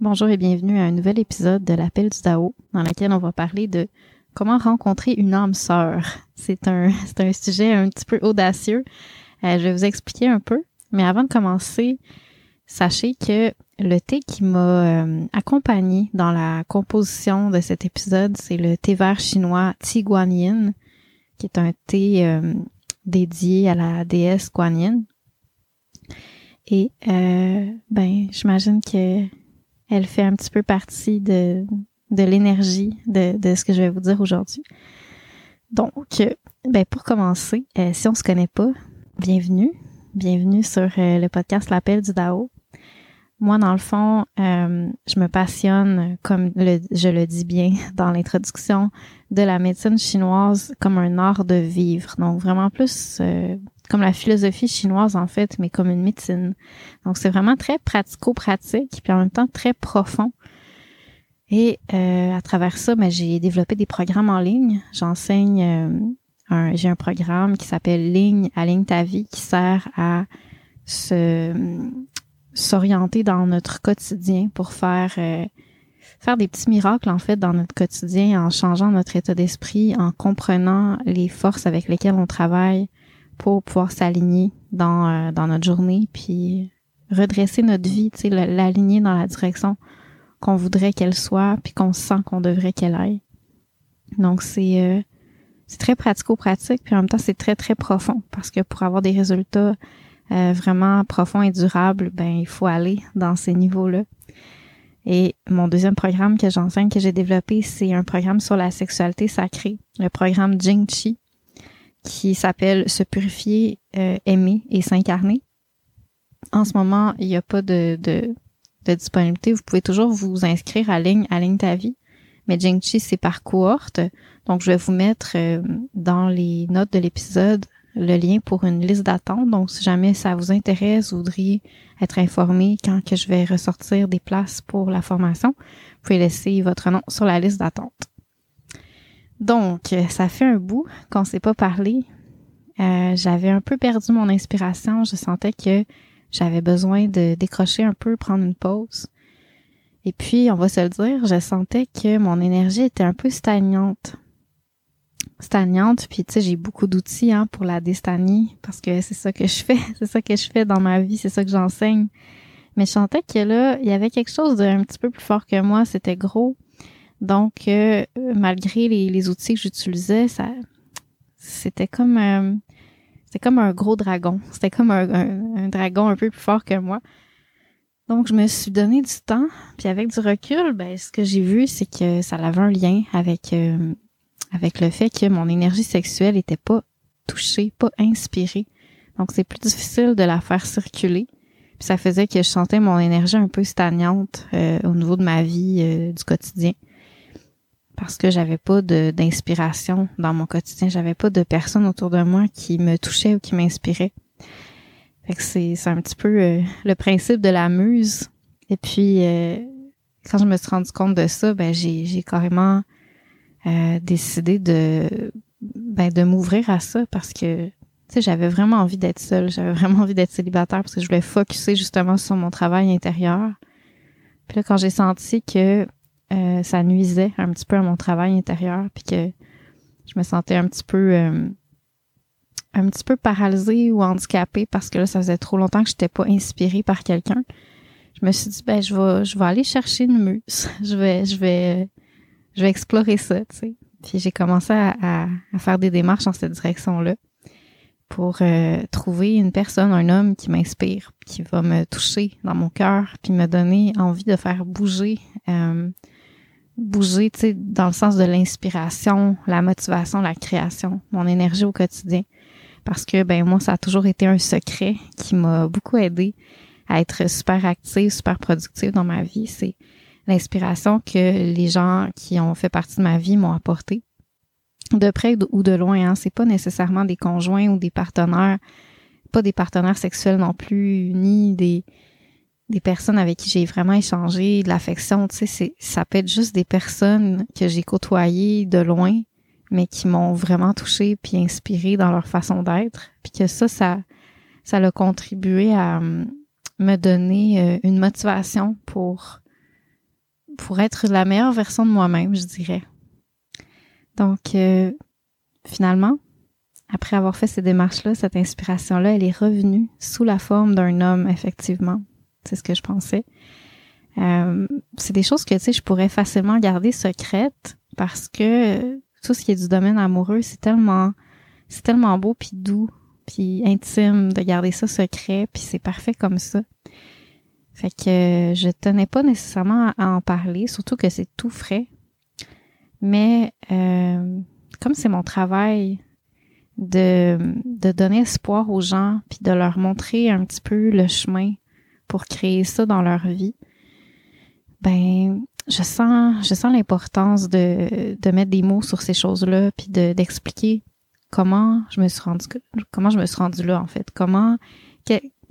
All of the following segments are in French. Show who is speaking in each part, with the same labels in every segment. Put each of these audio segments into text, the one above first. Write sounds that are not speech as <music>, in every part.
Speaker 1: Bonjour et bienvenue à un nouvel épisode de l'appel du Dao dans lequel on va parler de comment rencontrer une âme sœur. C'est un, <laughs> c'est un sujet un petit peu audacieux. Euh, je vais vous expliquer un peu. Mais avant de commencer, sachez que le thé qui m'a euh, accompagné dans la composition de cet épisode, c'est le thé vert chinois Guan qui est un thé euh, dédié à la déesse Guan Yin. Et ben, j'imagine que elle fait un petit peu partie de, de l'énergie de, de ce que je vais vous dire aujourd'hui. Donc, ben pour commencer, euh, si on se connaît pas, bienvenue. Bienvenue sur euh, le podcast L'appel du Dao. Moi, dans le fond, euh, je me passionne, comme je le dis bien <laughs> dans l'introduction, de la médecine chinoise comme un art de vivre. Donc, vraiment plus comme la philosophie chinoise en fait, mais comme une médecine. Donc c'est vraiment très pratico-pratique, puis en même temps très profond. Et euh, à travers ça, ben, j'ai développé des programmes en ligne. J'enseigne, euh, j'ai un programme qui s'appelle Ligne à ligne ta vie, qui sert à se s'orienter dans notre quotidien pour faire euh, faire des petits miracles en fait dans notre quotidien en changeant notre état d'esprit, en comprenant les forces avec lesquelles on travaille, pour pouvoir s'aligner dans, euh, dans notre journée, puis redresser notre vie, tu sais, l'aligner dans la direction qu'on voudrait qu'elle soit, puis qu'on sent qu'on devrait qu'elle aille. Donc c'est euh, c'est très pratico-pratique, puis en même temps c'est très très profond parce que pour avoir des résultats euh, vraiment profonds et durables, ben il faut aller dans ces niveaux-là. Et mon deuxième programme que j'enseigne, que j'ai développé, c'est un programme sur la sexualité sacrée, le programme Jing Chi qui s'appelle Se purifier, euh, aimer et s'incarner. En ce moment, il n'y a pas de, de, de, disponibilité. Vous pouvez toujours vous inscrire à ligne, à ligne ta vie. Mais Jingchi, c'est par cohorte. Donc, je vais vous mettre euh, dans les notes de l'épisode le lien pour une liste d'attente. Donc, si jamais ça vous intéresse, vous voudriez être informé quand que je vais ressortir des places pour la formation, vous pouvez laisser votre nom sur la liste d'attente. Donc, ça fait un bout qu'on ne s'est pas parlé. Euh, j'avais un peu perdu mon inspiration. Je sentais que j'avais besoin de décrocher un peu, prendre une pause. Et puis, on va se le dire, je sentais que mon énergie était un peu stagnante. Stagnante, puis tu sais, j'ai beaucoup d'outils hein, pour la déstanie parce que c'est ça que je fais, <laughs> c'est ça que je fais dans ma vie, c'est ça que j'enseigne. Mais je sentais que là, il y avait quelque chose d'un petit peu plus fort que moi, c'était gros. Donc, euh, malgré les, outils que j'utilisais, ça, c'était comme, euh, c'était comme un gros dragon. C'était comme un, dragon un peu plus fort que moi. Donc, je me suis donné du temps. Puis avec du recul, ben, ce que j'ai vu, c'est que ça avait un lien avec, euh, avec le fait que mon énergie sexuelle était pas touchée, pas inspirée. Donc, c'est plus difficile de la faire circuler. Puis ça faisait que je sentais mon énergie un peu stagnante au niveau de ma vie du quotidien parce que j'avais pas d'inspiration dans mon quotidien, j'avais pas de personnes autour de moi qui me touchaient ou qui m'inspiraient. Fait que c'est, un petit peu euh, le principe de la muse. Et puis, euh, quand je me suis rendu compte de ça, ben j'ai carrément euh, décidé de ben, de m'ouvrir à ça parce que tu sais, j'avais vraiment envie d'être seule, j'avais vraiment envie d'être célibataire parce que je voulais focuser justement sur mon travail intérieur. Puis là, quand j'ai senti que ça nuisait un petit peu à mon travail intérieur, puis que je me sentais un petit peu un petit peu paralysée ou handicapée parce que là, ça faisait trop longtemps que je n'étais pas inspirée par quelqu'un. Je me suis dit, ben, je vais, je vais aller chercher une muse. <laughs> je vais, je vais, je vais explorer ça, tu sais. Puis j'ai commencé à, faire des démarches dans cette direction-là pour euh, trouver une personne, un homme qui m'inspire, qui va me toucher dans mon cœur, puis me donner envie de faire bouger, euh, bouger, tu sais, dans le sens de l'inspiration, la motivation, la création, mon énergie au quotidien parce que ben moi ça a toujours été un secret qui m'a beaucoup aidé à être super active, super productive dans ma vie, c'est l'inspiration que les gens qui ont fait partie de ma vie m'ont apporté. De près ou de loin, hein, c'est pas nécessairement des conjoints ou des partenaires, pas des partenaires sexuels non plus, ni des des personnes avec qui j'ai vraiment échangé de l'affection, tu sais, ça peut être juste des personnes que j'ai côtoyées de loin, mais qui m'ont vraiment touché puis inspiré dans leur façon d'être. Puis que ça, ça, ça a contribué à hum, me donner euh, une motivation pour, pour être la meilleure version de moi-même, je dirais. Donc, euh, finalement, après avoir fait ces démarches-là, cette inspiration-là, elle est revenue sous la forme d'un homme, effectivement. C'est ce que je pensais. Euh, c'est des choses que, tu sais, je pourrais facilement garder secrètes parce que tout ce qui est du domaine amoureux, c'est tellement, c'est tellement beau puis doux puis intime de garder ça secret puis c'est parfait comme ça. Fait que je tenais pas nécessairement à en parler, surtout que c'est tout frais. Mais euh, comme c'est mon travail de, de donner espoir aux gens puis de leur montrer un petit peu le chemin pour créer ça dans leur vie, ben je sens, je sens l'importance de, de mettre des mots sur ces choses-là, puis de, d'expliquer comment je me suis rendu, comment je me suis rendu là en fait, comment,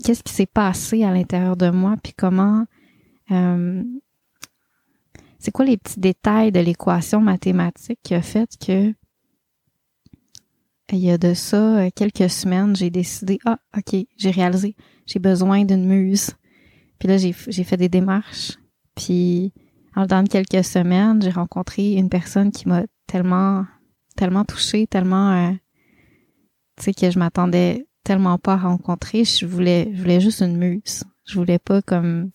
Speaker 1: qu'est-ce qui s'est passé à l'intérieur de moi, puis comment, euh, c'est quoi les petits détails de l'équation mathématique qui a fait que il y a de ça euh, quelques semaines, j'ai décidé, ah, ok, j'ai réalisé, j'ai besoin d'une muse. Puis là, j'ai, fait des démarches. Puis dans quelques semaines, j'ai rencontré une personne qui m'a tellement, tellement touchée, tellement, euh, tu sais, que je m'attendais tellement pas à rencontrer. Je voulais, je voulais juste une muse. Je voulais pas comme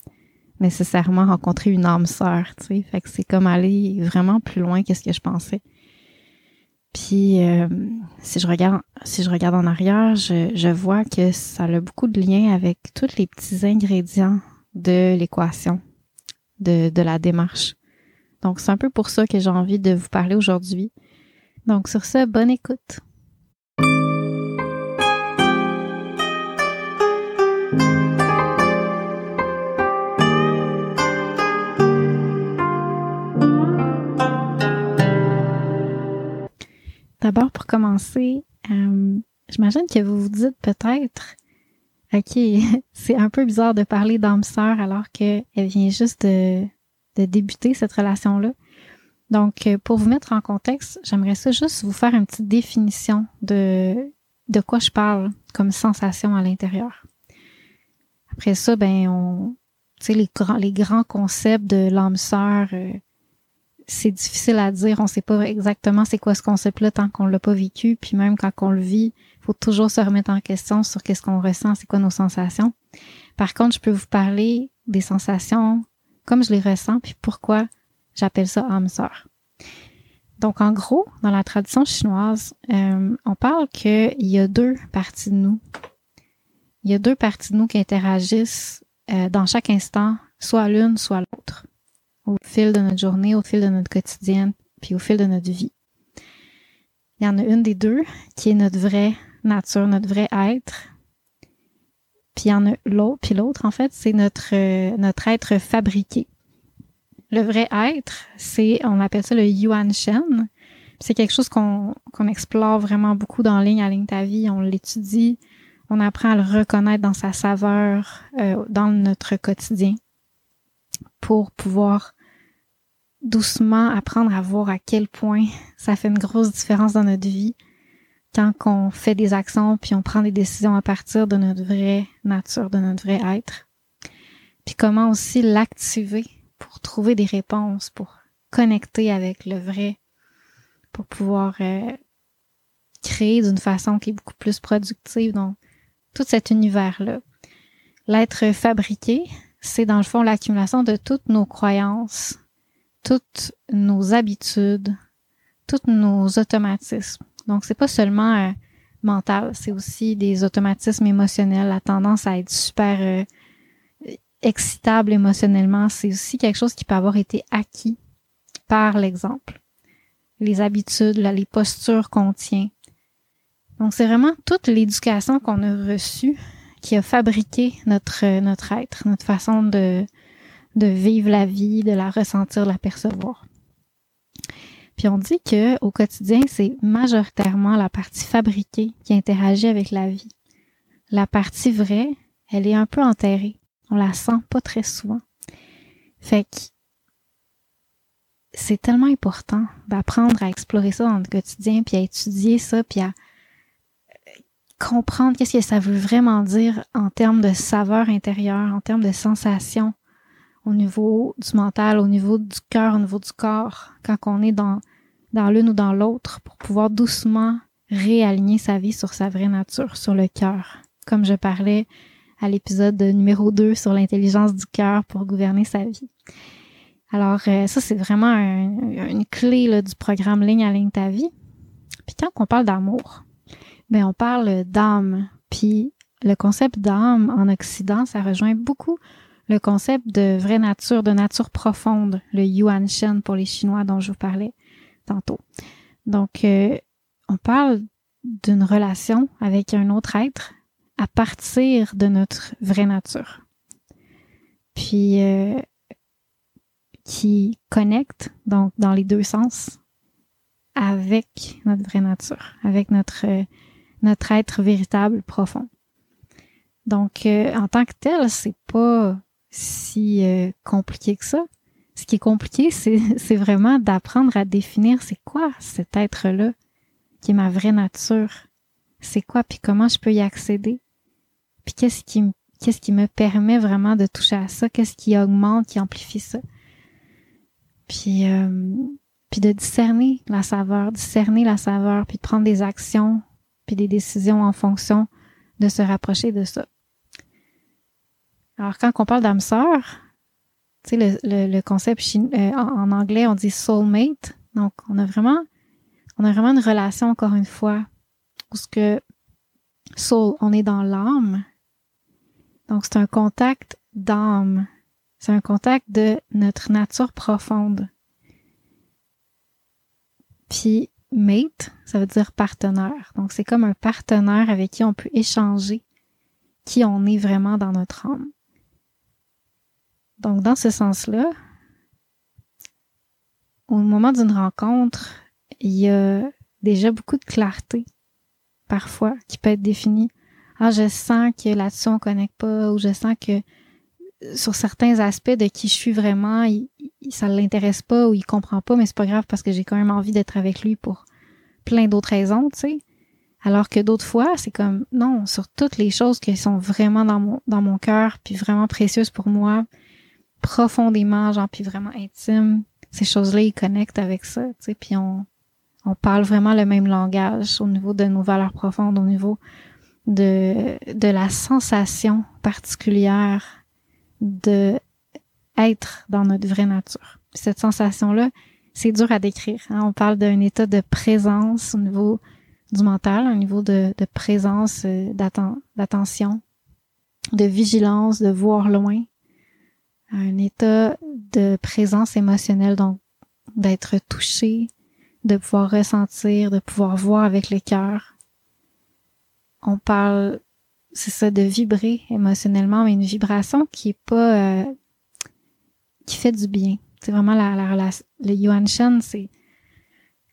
Speaker 1: nécessairement rencontrer une âme sœur, tu sais. Fait que c'est comme aller vraiment plus loin que ce que je pensais. Puis euh, si je regarde si je regarde en arrière, je, je vois que ça a beaucoup de liens avec tous les petits ingrédients de l'équation de, la démarche. Donc, c'est un peu pour ça que j'ai envie de vous parler aujourd'hui. Donc, sur ce, bonne écoute. D'abord, pour commencer, euh, j'imagine que vous vous dites peut-être OK, <laughs> c'est un peu bizarre de parler d'âme sœur alors qu'elle vient juste de, débuter cette relation-là. Donc, euh, pour vous mettre en contexte, j'aimerais ça juste vous faire une petite définition de, de quoi je parle comme sensation à l'intérieur. Après ça, ben, on, tu sais, les grands, les grands concepts de l'âme sœur, euh, c'est difficile à dire. On sait pas exactement c'est quoi ce concept-là tant qu'on l'a pas vécu. Puis même quand on le vit, faut toujours se remettre en question sur qu'est-ce qu'on ressent, c'est quoi nos sensations. Par contre, je peux vous parler des sensations comme je les ressens, puis pourquoi j'appelle ça âme sœur. Donc, en gros, dans la tradition chinoise, euh, on parle qu'il y a deux parties de nous. Il y a deux parties de nous qui interagissent euh, dans chaque instant, soit l'une, soit l'autre, au fil de notre journée, au fil de notre quotidienne, puis au fil de notre vie. Il y en a une des deux qui est notre vrai nature, notre vrai être. Puis il y en a l'autre, puis l'autre, en fait, c'est notre, euh, notre être fabriqué. Le vrai être, c'est, on appelle ça le Yuan Shen. C'est quelque chose qu'on qu'on explore vraiment beaucoup dans Ligne à Ligne ta vie. On l'étudie, On apprend à le reconnaître dans sa saveur, euh, dans notre quotidien, pour pouvoir doucement apprendre à voir à quel point ça fait une grosse différence dans notre vie quand on fait des actions puis on prend des décisions à partir de notre vraie nature, de notre vrai être. Puis comment aussi l'activer pour trouver des réponses, pour connecter avec le vrai, pour pouvoir euh, créer d'une façon qui est beaucoup plus productive. Donc, tout cet univers-là. L'être fabriqué, c'est dans le fond l'accumulation de toutes nos croyances, toutes nos habitudes, tous nos automatismes. Donc, c'est pas seulement euh, mental, c'est aussi des automatismes émotionnels, la tendance à être super euh, excitable émotionnellement. C'est aussi quelque chose qui peut avoir été acquis par l'exemple. Les habitudes, les postures qu'on tient. Donc, c'est vraiment toute l'éducation qu'on a reçue qui a fabriqué notre, notre être, notre façon de, de vivre la vie, de la ressentir, de la percevoir. Puis on dit que au quotidien, c'est majoritairement la partie fabriquée qui interagit avec la vie. La partie vraie, elle est un peu enterrée. On la sent pas très souvent. Fait que c'est tellement important d'apprendre à explorer ça dans le quotidien, puis à étudier ça, puis à comprendre qu'est-ce que ça veut vraiment dire en termes de saveur intérieure, en termes de sensation, au niveau du mental, au niveau du cœur, au niveau du corps, quand on est dans, dans l'une ou dans l'autre, pour pouvoir doucement réaligner sa vie sur sa vraie nature, sur le cœur. Comme je parlais à l'épisode numéro 2 sur l'intelligence du cœur pour gouverner sa vie. Alors, euh, ça, c'est vraiment une clé là, du programme Ligne à ligne ta vie. Puis quand on parle d'amour, ben on parle d'âme. Puis le concept d'âme en Occident, ça rejoint beaucoup le concept de vraie nature, de nature profonde, le Yuan Shen pour les Chinois dont je vous parlais tantôt. Donc, euh, on parle d'une relation avec un autre être à partir de notre vraie nature. Puis, euh, qui connecte, donc dans les deux sens, avec notre vraie nature, avec notre, euh, notre être véritable profond. Donc, en tant que tel, c'est pas si euh, compliqué que ça. Ce qui est compliqué, <laughs> c'est vraiment d'apprendre à définir c'est quoi cet être-là qui est ma vraie nature. C'est quoi, puis comment je peux y accéder? Puis qu'est-ce qui, qu'est-ce qui me permet vraiment de toucher à ça, qu'est-ce qui augmente, qui amplifie ça? Puis, euh, puis de discerner la saveur, discerner la saveur, puis de prendre des actions, puis des décisions en fonction de se rapprocher de ça. Alors, quand on parle d'âme sœur, tu sais, le, le, concept euh, en, anglais, on dit soulmate. Donc, on a vraiment, on a vraiment une relation, encore une fois, où ce que soul, on est dans l'âme. Donc, c'est un contact d'âme. C'est un contact de notre nature profonde. Puis, mate, ça veut dire partenaire. Donc, c'est comme un partenaire avec qui on peut échanger qui on est vraiment dans notre âme. Donc, dans ce sens-là, au moment d'une rencontre, il y a déjà beaucoup de clarté, parfois, qui peut être définie. Ah, je sens que là-dessus, on connecte pas, ou je sens que sur certains aspects de qui je suis vraiment, il, ça l'intéresse pas ou il comprend pas, mais c'est pas grave parce que j'ai quand même envie d'être avec lui pour plein d'autres raisons, tu sais. Alors que d'autres fois, c'est comme non, sur toutes les choses qui sont vraiment dans mon dans mon cœur puis vraiment précieuses pour moi, profondément, genre, puis vraiment intime. Ces choses-là, ils connectent avec ça, tu sais, puis on, on parle vraiment le même langage au niveau de nos valeurs profondes, au niveau de, de la sensation particulière de être dans notre vraie nature. Cette sensation-là, c'est dur à décrire. Hein. On parle d'un état de présence au niveau du mental, un niveau de, de présence, euh, d'attention, de vigilance, de voir loin, un état de présence émotionnelle, donc d'être touché, de pouvoir ressentir, de pouvoir voir avec le cœur. On parle, c'est ça, de vibrer émotionnellement, mais une vibration qui est pas, euh, qui fait du bien. C'est vraiment la, la relation. Le Yuan Shen, c'est,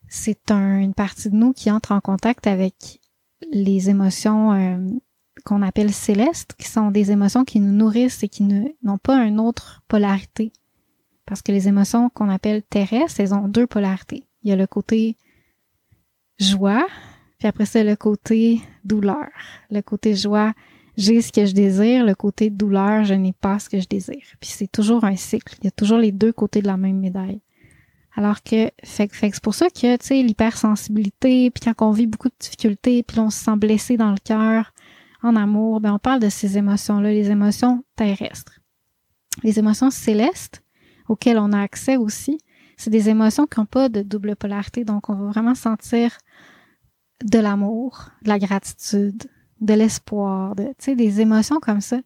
Speaker 1: c'est un, une partie de nous qui entre en contact avec les émotions euh, qu'on appelle célestes, qui sont des émotions qui nous nourrissent et qui n'ont pas une autre polarité. Parce que les émotions qu'on appelle terrestres, elles ont deux polarités. Il y a le côté joie, puis après ça, le côté douleur. Le côté joie, j'ai ce que je désire. Le côté douleur, je n'ai pas ce que je désire. Puis c'est toujours un cycle. Il y a toujours les deux côtés de la même médaille. Alors que, fait, fait c'est pour ça que, tu sais, l'hypersensibilité, puis quand on vit beaucoup de difficultés, puis on se sent blessé dans le cœur, en amour, ben on parle de ces émotions-là, les émotions terrestres. Les émotions célestes, auxquelles on a accès aussi, c'est des émotions qui n'ont pas de double polarité, donc on va vraiment sentir de l'amour, de la gratitude, de l'espoir, de, des émotions comme ça,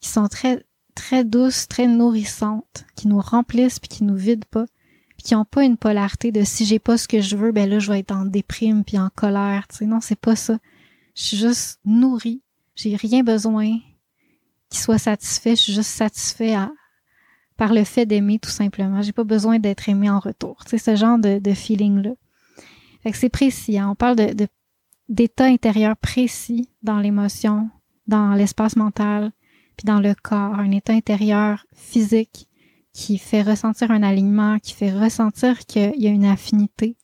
Speaker 1: qui sont très, très douces, très nourrissantes, qui nous remplissent puis qui nous vident pas qui ont pas une polarité de si j'ai pas ce que je veux, ben là je vais être en déprime puis en colère, tu sais non, c'est pas ça. Je suis juste nourrie, j'ai rien besoin qui soit satisfait, je suis juste satisfait par le fait d'aimer tout simplement. J'ai pas besoin d'être aimé en retour. Sais ce genre de, de feeling là. C'est précis, hein? on parle de, d'état intérieur précis dans l'émotion, dans l'espace mental, puis dans le corps, un état intérieur physique qui fait ressentir un alignement, qui fait ressentir qu'il y a une affinité.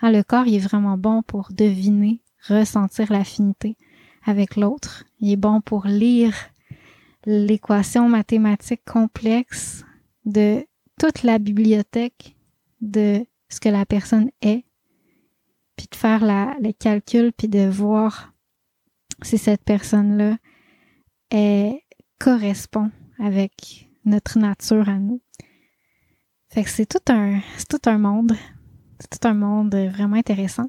Speaker 1: Hein, le corps, il est vraiment bon pour deviner, ressentir l'affinité avec l'autre. Il est bon pour lire l'équation mathématique complexe de toute la bibliothèque de ce que la personne est, puis de faire la, le calcul, puis de voir si cette personne-là correspond avec notre nature à nous. Fait que c'est tout un, c'est tout un monde. C'est tout un monde vraiment intéressant.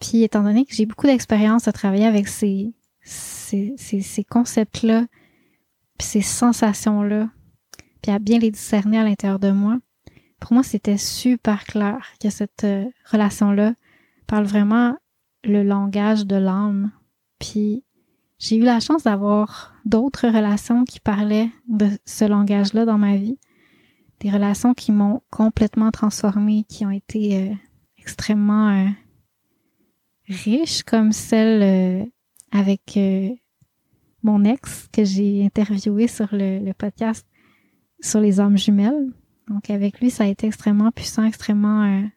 Speaker 1: Puis étant donné que j'ai beaucoup d'expérience à travailler avec ces, ces, ces, concepts-là, puis ces sensations-là, puis à bien les discerner à l'intérieur de moi, pour moi, c'était super clair que cette euh, relation-là parle vraiment le langage de l'âme. Puis j'ai eu la chance d'avoir d'autres relations qui parlaient de ce langage-là dans ma vie des relations qui m'ont complètement transformée, qui ont été euh, extrêmement euh, riches, comme celle euh, avec mon ex que j'ai interviewé sur le, podcast sur les âmes jumelles. Donc avec lui, ça a été extrêmement puissant, extrêmement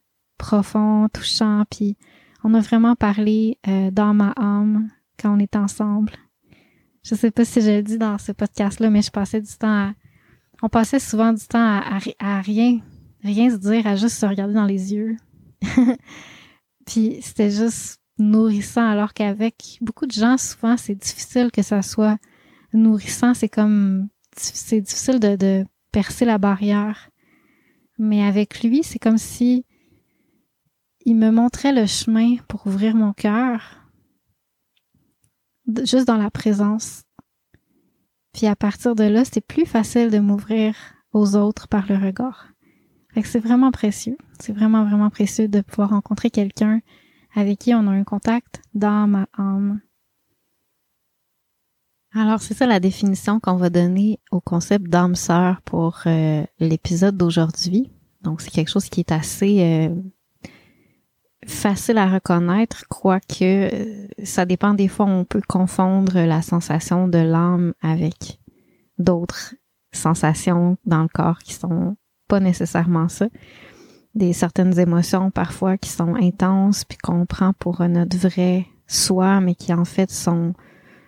Speaker 1: profond, touchant, puis on a vraiment parlé dans ma âme quand on était ensemble. Je sais pas si je le dis dans ce podcast-là, mais je passais du temps à on passait souvent du temps à, rien, rien se dire, à juste se regarder dans les yeux. <laughs> Puis c'était juste nourrissant, alors qu'avec beaucoup de gens, souvent, c'est difficile que ça soit nourrissant. C'est comme, c'est difficile de percer la barrière. Mais avec lui, c'est comme si il me montrait le chemin pour ouvrir mon cœur, juste dans la présence puis à partir de là, c'est plus facile de m'ouvrir aux autres par le regard. Fait c'est vraiment précieux. C'est vraiment, vraiment précieux de pouvoir rencontrer quelqu'un avec qui on a un contact dans ma âme. Alors, c'est ça la définition qu'on va donner au concept d'âme sœur pour euh, l'épisode d'aujourd'hui. Donc, c'est quelque chose qui est assez euh, facile à reconnaître, quoique euh, ça dépend des fois, on peut confondre la sensation de l'âme avec d'autres sensations dans le corps qui sont pas nécessairement ça. Des certaines émotions parfois qui sont intenses puis qu'on prend pour notre vrai soi, mais qui en fait sont,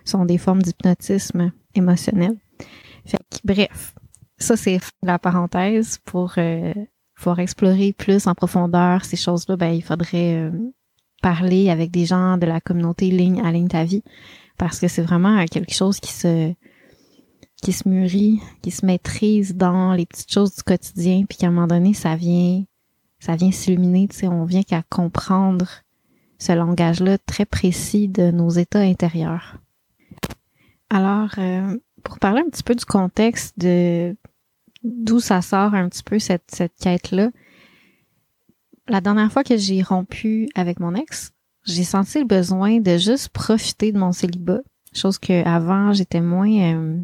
Speaker 1: sont des formes d'hypnotisme émotionnel. Fait que, bref, ça c'est la parenthèse pour euh, pour explorer plus en profondeur ces choses-là, ben, il faudrait euh, parler avec des gens de la communauté Ligne à Ligne ta vie parce que c'est vraiment quelque chose qui se qui se mûrit, qui se maîtrise dans les petites choses du quotidien puis qu'à un moment donné ça vient ça vient s'illuminer, tu sais, on vient qu'à comprendre ce langage-là très précis de nos états intérieurs. Alors, euh, pour parler un petit peu du contexte de d'où ça sort un petit peu cette, cette quête-là. La dernière fois que j'ai rompu avec mon ex, j'ai senti le besoin de juste profiter de mon célibat. Chose que avant j'étais moins, euh,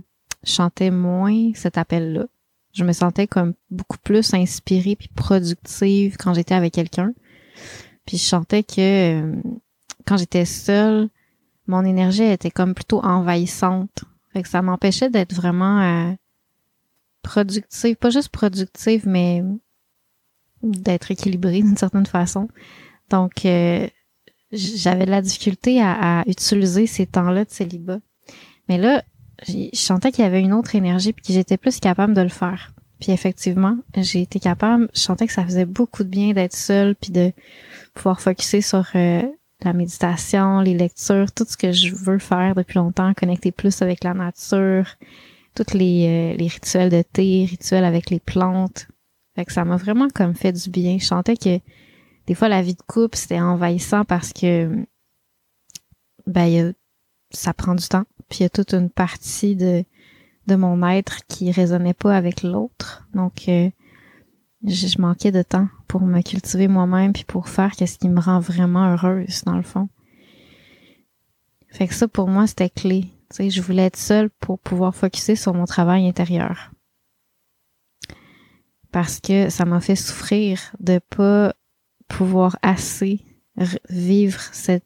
Speaker 1: chantais moins cet appel-là. Je me sentais comme beaucoup plus inspirée puis productive quand j'étais avec quelqu'un. Puis je sentais que euh, quand j'étais seule, mon énergie était comme plutôt envahissante. Fait que ça m'empêchait d'être vraiment euh, productive, pas juste productive, mais d'être équilibrée d'une certaine façon. Donc, euh, j'avais de la difficulté à, utiliser ces temps-là de célibat. Mais là, je sentais qu'il y avait une autre énergie puis que j'étais plus capable de le faire. Puis effectivement, j'ai été capable, je sentais que ça faisait beaucoup de bien d'être seule puis de pouvoir focuser sur euh, la méditation, les lectures, tout ce que je veux faire depuis longtemps, connecter plus avec la nature, tous les, euh, les rituels de thé, rituels avec les plantes. Fait que ça m'a vraiment comme fait du bien. Je sentais que des fois la vie de couple c'était envahissant parce que ben ça prend du temps. Puis il y a toute une partie de de mon être qui résonnait pas avec l'autre. Donc euh, je, manquais de temps pour me cultiver moi-même puis pour faire ce qui me rend vraiment heureuse dans le fond. Fait que ça pour moi c'était clé. Je voulais être seule pour pouvoir focuser sur mon travail intérieur. Parce que ça m'a fait souffrir de pas pouvoir assez vivre cette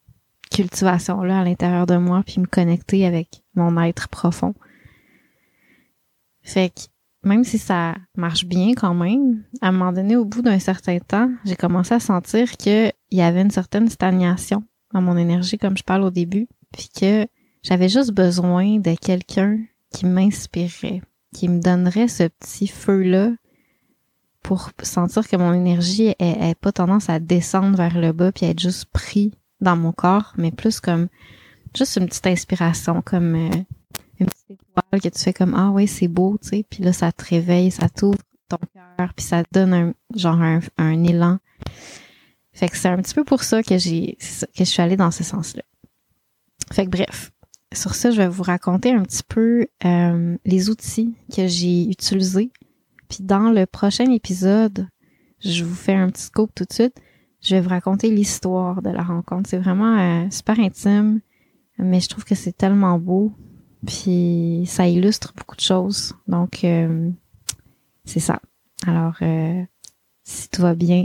Speaker 1: cultivation-là à l'intérieur de moi puis me connecter avec mon être profond. Fait que même si ça marche bien quand même, à un moment donné, au bout d'un certain temps, j'ai commencé à sentir qu'il y avait une certaine stagnation à mon énergie, comme je parle au début, puis que j'avais juste besoin de quelqu'un qui m'inspirait, qui me donnerait ce petit feu-là pour sentir que mon énergie est, pas tendance à descendre vers le bas puis être juste pris dans mon corps, mais plus comme juste une petite inspiration, comme euh, une petite étoile que tu fais comme ah oui c'est beau, tu sais, puis là ça te réveille, ça t'ouvre ton cœur, puis ça te donne un genre un, élan. Fait que c'est un petit peu pour ça que j'ai que je suis allée dans ce sens-là. Fait que bref, sur ça je vais vous raconter un petit peu euh, les outils que j'ai utilisés. Puis dans le prochain épisode, je vous fais un petit scope tout de suite. Je vais vous raconter l'histoire de la rencontre. C'est vraiment euh, super intime, mais je trouve que c'est tellement beau. Puis ça illustre beaucoup de choses. Donc, euh, c'est ça. Alors, euh, si tout va bien,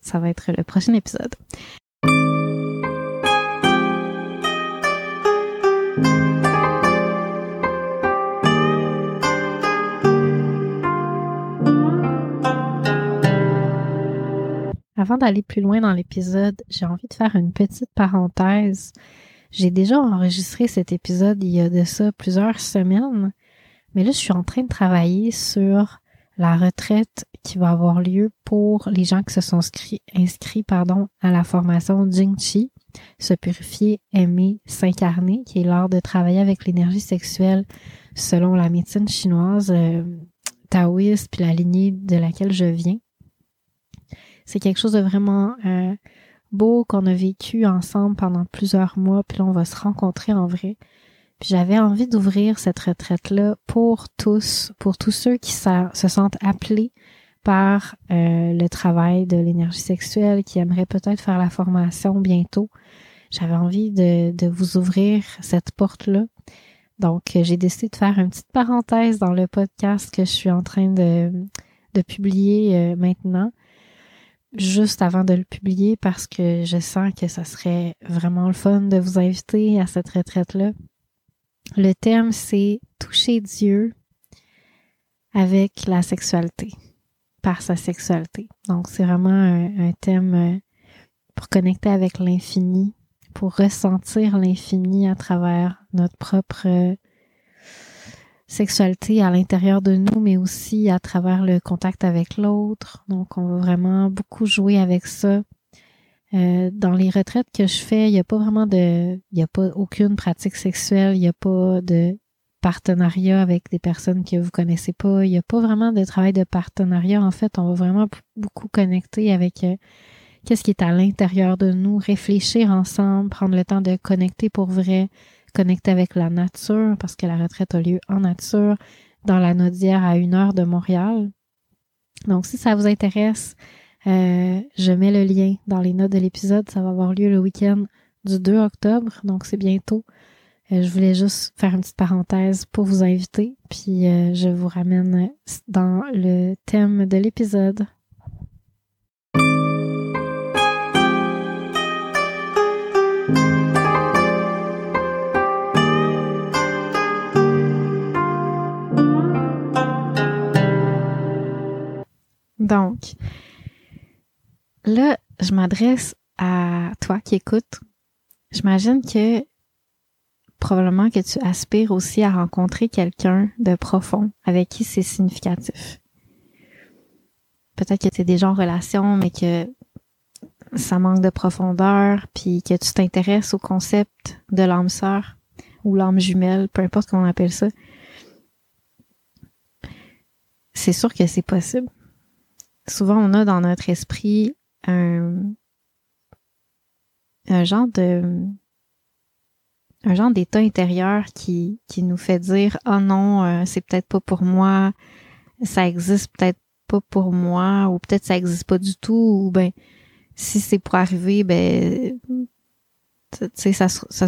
Speaker 1: ça va être le prochain épisode. Avant d'aller plus loin dans l'épisode, j'ai envie de faire une petite parenthèse j'ai déjà enregistré cet épisode il y a de ça plusieurs semaines, mais là, je suis en train de travailler sur la retraite qui va avoir lieu pour les gens qui se sont inscrits, pardon, à la formation Jing se purifier, aimer, s'incarner, qui est l'art de travailler avec l'énergie sexuelle selon la médecine chinoise euh, taoïste puis la lignée de laquelle je viens. C'est quelque chose de vraiment euh, beau qu'on a vécu ensemble pendant plusieurs mois, puis là, on va se rencontrer en vrai. Puis j'avais envie d'ouvrir cette retraite-là pour tous, pour tous ceux qui se sentent appelés par euh, le travail de l'énergie sexuelle, qui aimeraient peut-être faire la formation bientôt. J'avais envie de, de vous ouvrir cette porte-là. Donc, j'ai décidé de faire une petite parenthèse dans le podcast que je suis en train de, de publier euh, maintenant juste avant de le publier parce que je sens que ça serait vraiment le fun de vous inviter à cette retraite-là. Le thème, c'est toucher Dieu avec la sexualité, par sa sexualité. Donc, c'est vraiment un, thème euh, pour connecter avec l'infini, pour ressentir l'infini à travers notre propre sexualité à l'intérieur de nous, mais aussi à travers le contact avec l'autre. Donc, on va vraiment beaucoup jouer avec ça. Euh, dans les retraites que je fais, il n'y a pas vraiment de, il n'y a pas aucune pratique sexuelle, il n'y a pas de partenariat avec des personnes que vous connaissez pas, il n'y a pas vraiment de travail de partenariat. En fait, on va vraiment beaucoup connecter avec euh, qu'est-ce qui est à l'intérieur de nous, réfléchir ensemble, prendre le temps de connecter pour vrai, connecter avec la nature parce que la retraite a lieu en nature dans la Naudière à une heure de Montréal. Donc, si ça vous intéresse, euh, je mets le lien dans les notes de l'épisode. Ça va avoir lieu le week-end du 2 octobre, donc c'est bientôt. Euh, je voulais juste faire une petite parenthèse pour vous inviter, puis euh, je vous ramène dans le thème de l'épisode. Donc, là, je m'adresse à toi qui écoutes. J'imagine que probablement que tu aspires aussi à rencontrer quelqu'un de profond avec qui c'est significatif. Peut-être que tu es déjà en relation, mais que ça manque de profondeur, puis que tu t'intéresses au concept de l'âme sœur ou l'âme jumelle, peu importe comment on appelle ça. C'est sûr que c'est possible. Souvent, on a dans notre esprit un, un genre de un genre d'état intérieur qui, qui nous fait dire oh non euh, c'est peut-être pas pour moi ça existe peut-être pas pour moi ou peut-être ça existe pas du tout ou ben si c'est pour arriver ben tu sais ça, ça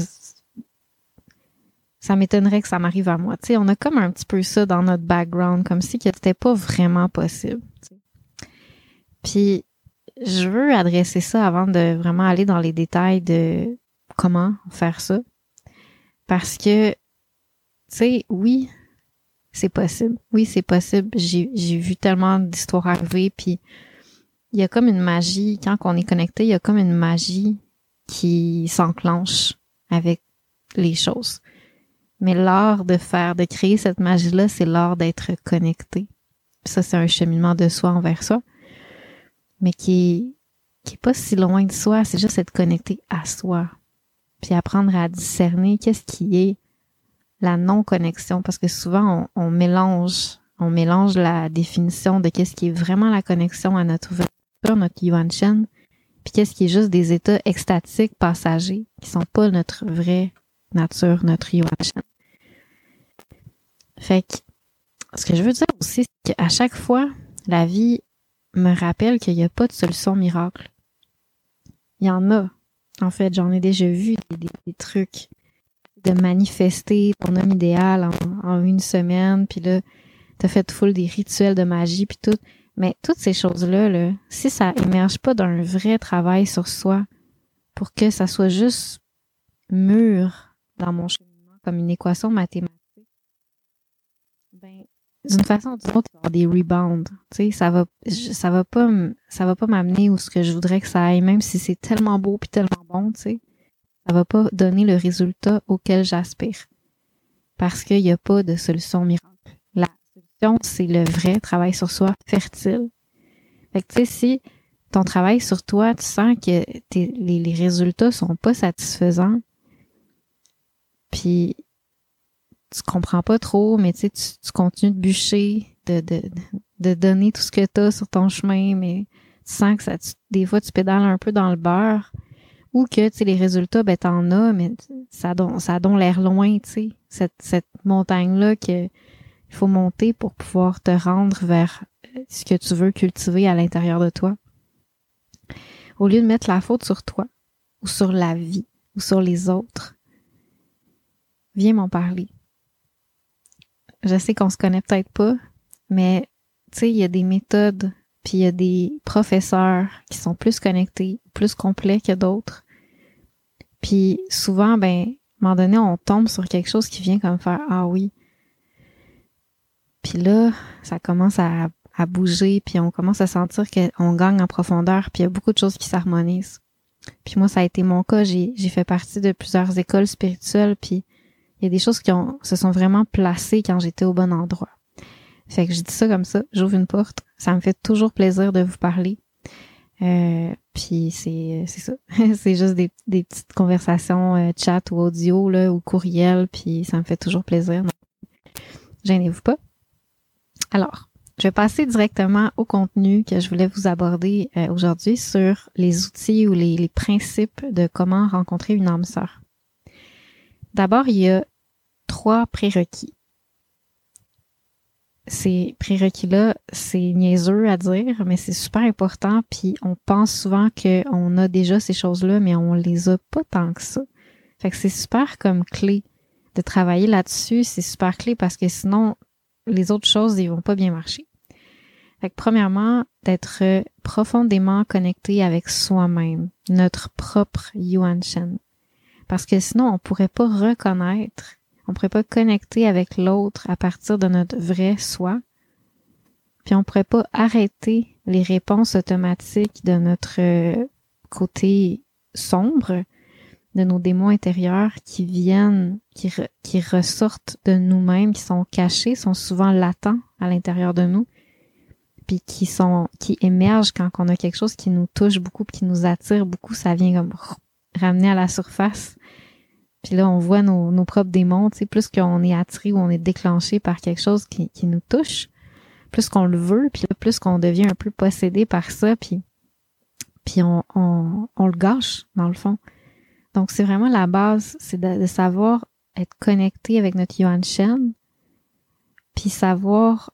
Speaker 1: ça m'étonnerait que ça m'arrive à moi tu sais on a comme un petit peu ça dans notre background comme si c'était pas vraiment possible puis je veux adresser ça avant de vraiment aller dans les détails de comment faire ça. Parce que, tu sais, oui, c'est possible. Oui, c'est possible. J'ai vu tellement d'histoires arriver, puis il y a comme une magie, quand on est connecté, il y a comme une magie qui s'enclenche avec les choses. Mais l'art de faire, de créer cette magie-là, c'est l'art d'être connecté. Ça, c'est un cheminement de soi envers soi mais qui, qui est pas si loin de soi, c'est juste être connecté à soi. Puis apprendre à discerner qu'est-ce qui est la non-connexion, parce que souvent on, mélange, on mélange la définition de qu'est-ce qui est vraiment la connexion à notre ouverture, notre yuan shen, puis qu'est-ce qui est juste des états extatiques passagers, qui sont pas notre vraie nature, notre yuan shen. Fait que, ce que je veux dire aussi, c'est qu'à chaque fois, la vie me rappelle qu'il n'y a pas de solution miracle. Il y en a. En fait, j'en ai déjà vu des, trucs de manifester ton homme idéal en, une semaine, puis là, t'as fait full des rituels de magie, puis tout. Mais toutes ces choses-là, là, si ça émerge pas d'un vrai travail sur soi, pour que ça soit juste mûr dans mon cheminement, comme une équation mathématique, d'une façon ou d'une autre, il va y avoir des rebounds. Tu sais, ça va, ça va pas, ça va pas m'amener où ce que je voudrais que ça aille, même si c'est tellement beau puis tellement bon, tu sais. Ça va pas donner le résultat auquel j'aspire. Parce qu'il n'y a pas de solution miracle. La solution, c'est le vrai travail sur soi fertile. Fait que, tu sais, si ton travail sur toi, tu sens que les, les résultats sont pas satisfaisants, puis tu comprends pas trop, mais tu, tu continues de bûcher, de, de, de donner tout ce que tu as sur ton chemin, mais tu sens que ça, des fois, tu pédales un peu dans le beurre. Ou que, tu les résultats, ben, t'en as, mais ça donne, ça donne l'air loin, tu sais. Cette, cette montagne-là que il faut monter pour pouvoir te rendre vers euh, ce que tu veux cultiver à l'intérieur de toi. Au lieu de mettre la faute sur toi, ou sur la vie, ou sur les autres, viens m'en parler je sais qu'on se connaît peut-être pas, mais tu sais, il y a des méthodes, puis il y a des professeurs qui sont plus connectés, plus complets que d'autres. Puis souvent, ben, à un moment donné, on tombe sur quelque chose qui vient comme faire Ah oui. Puis là, ça commence à, à bouger, puis on commence à sentir qu'on gagne en profondeur, puis il y a beaucoup de choses qui s'harmonisent. Puis moi, ça a été mon cas. J'ai fait partie de plusieurs écoles spirituelles, puis il y a des choses qui ont, se sont vraiment placées quand j'étais au bon endroit. Fait que je dis ça comme ça, j'ouvre une porte. Ça me fait toujours plaisir de vous parler. Euh, puis c'est c'est ça, <laughs> c'est juste des, des petites conversations euh, chat ou audio là ou courriel, puis ça me fait toujours plaisir. Gênez-vous pas. Alors, je vais passer directement au contenu que je voulais vous aborder euh, aujourd'hui sur les outils ou les, les principes de comment rencontrer une âme sœur. D'abord, il y a trois prérequis. Ces prérequis-là, c'est niaiseux à dire, mais c'est super important. Puis on pense souvent qu'on a déjà ces choses-là, mais on les a pas tant que ça. Fait que c'est super comme clé de travailler là-dessus. C'est super clé parce que sinon, les autres choses, ils vont pas bien marcher. Fait que premièrement, d'être profondément connecté avec soi-même, notre propre Yuan Shen. Parce que sinon, on pourrait pas reconnaître on pourrait pas connecter avec l'autre à partir de notre vrai soi. Puis on pourrait pas arrêter les réponses automatiques de notre côté sombre, de nos démons intérieurs qui viennent, qui, qui ressortent de nous-mêmes, qui sont cachés, sont souvent latents à l'intérieur de nous, puis qui sont, qui émergent quand on a quelque chose qui nous touche beaucoup, qui nous attire beaucoup, ça vient comme ramener à la surface. Puis là, on voit nos, nos propres démons, tu sais, plus qu'on est attiré ou on est déclenché par quelque chose qui, qui nous touche, plus qu'on le veut, puis là, plus qu'on devient un peu possédé par ça, puis puis on, on, on le gâche, dans le fond. Donc, c'est vraiment la base, c'est de, savoir être connecté avec notre Yuan Shen, puis savoir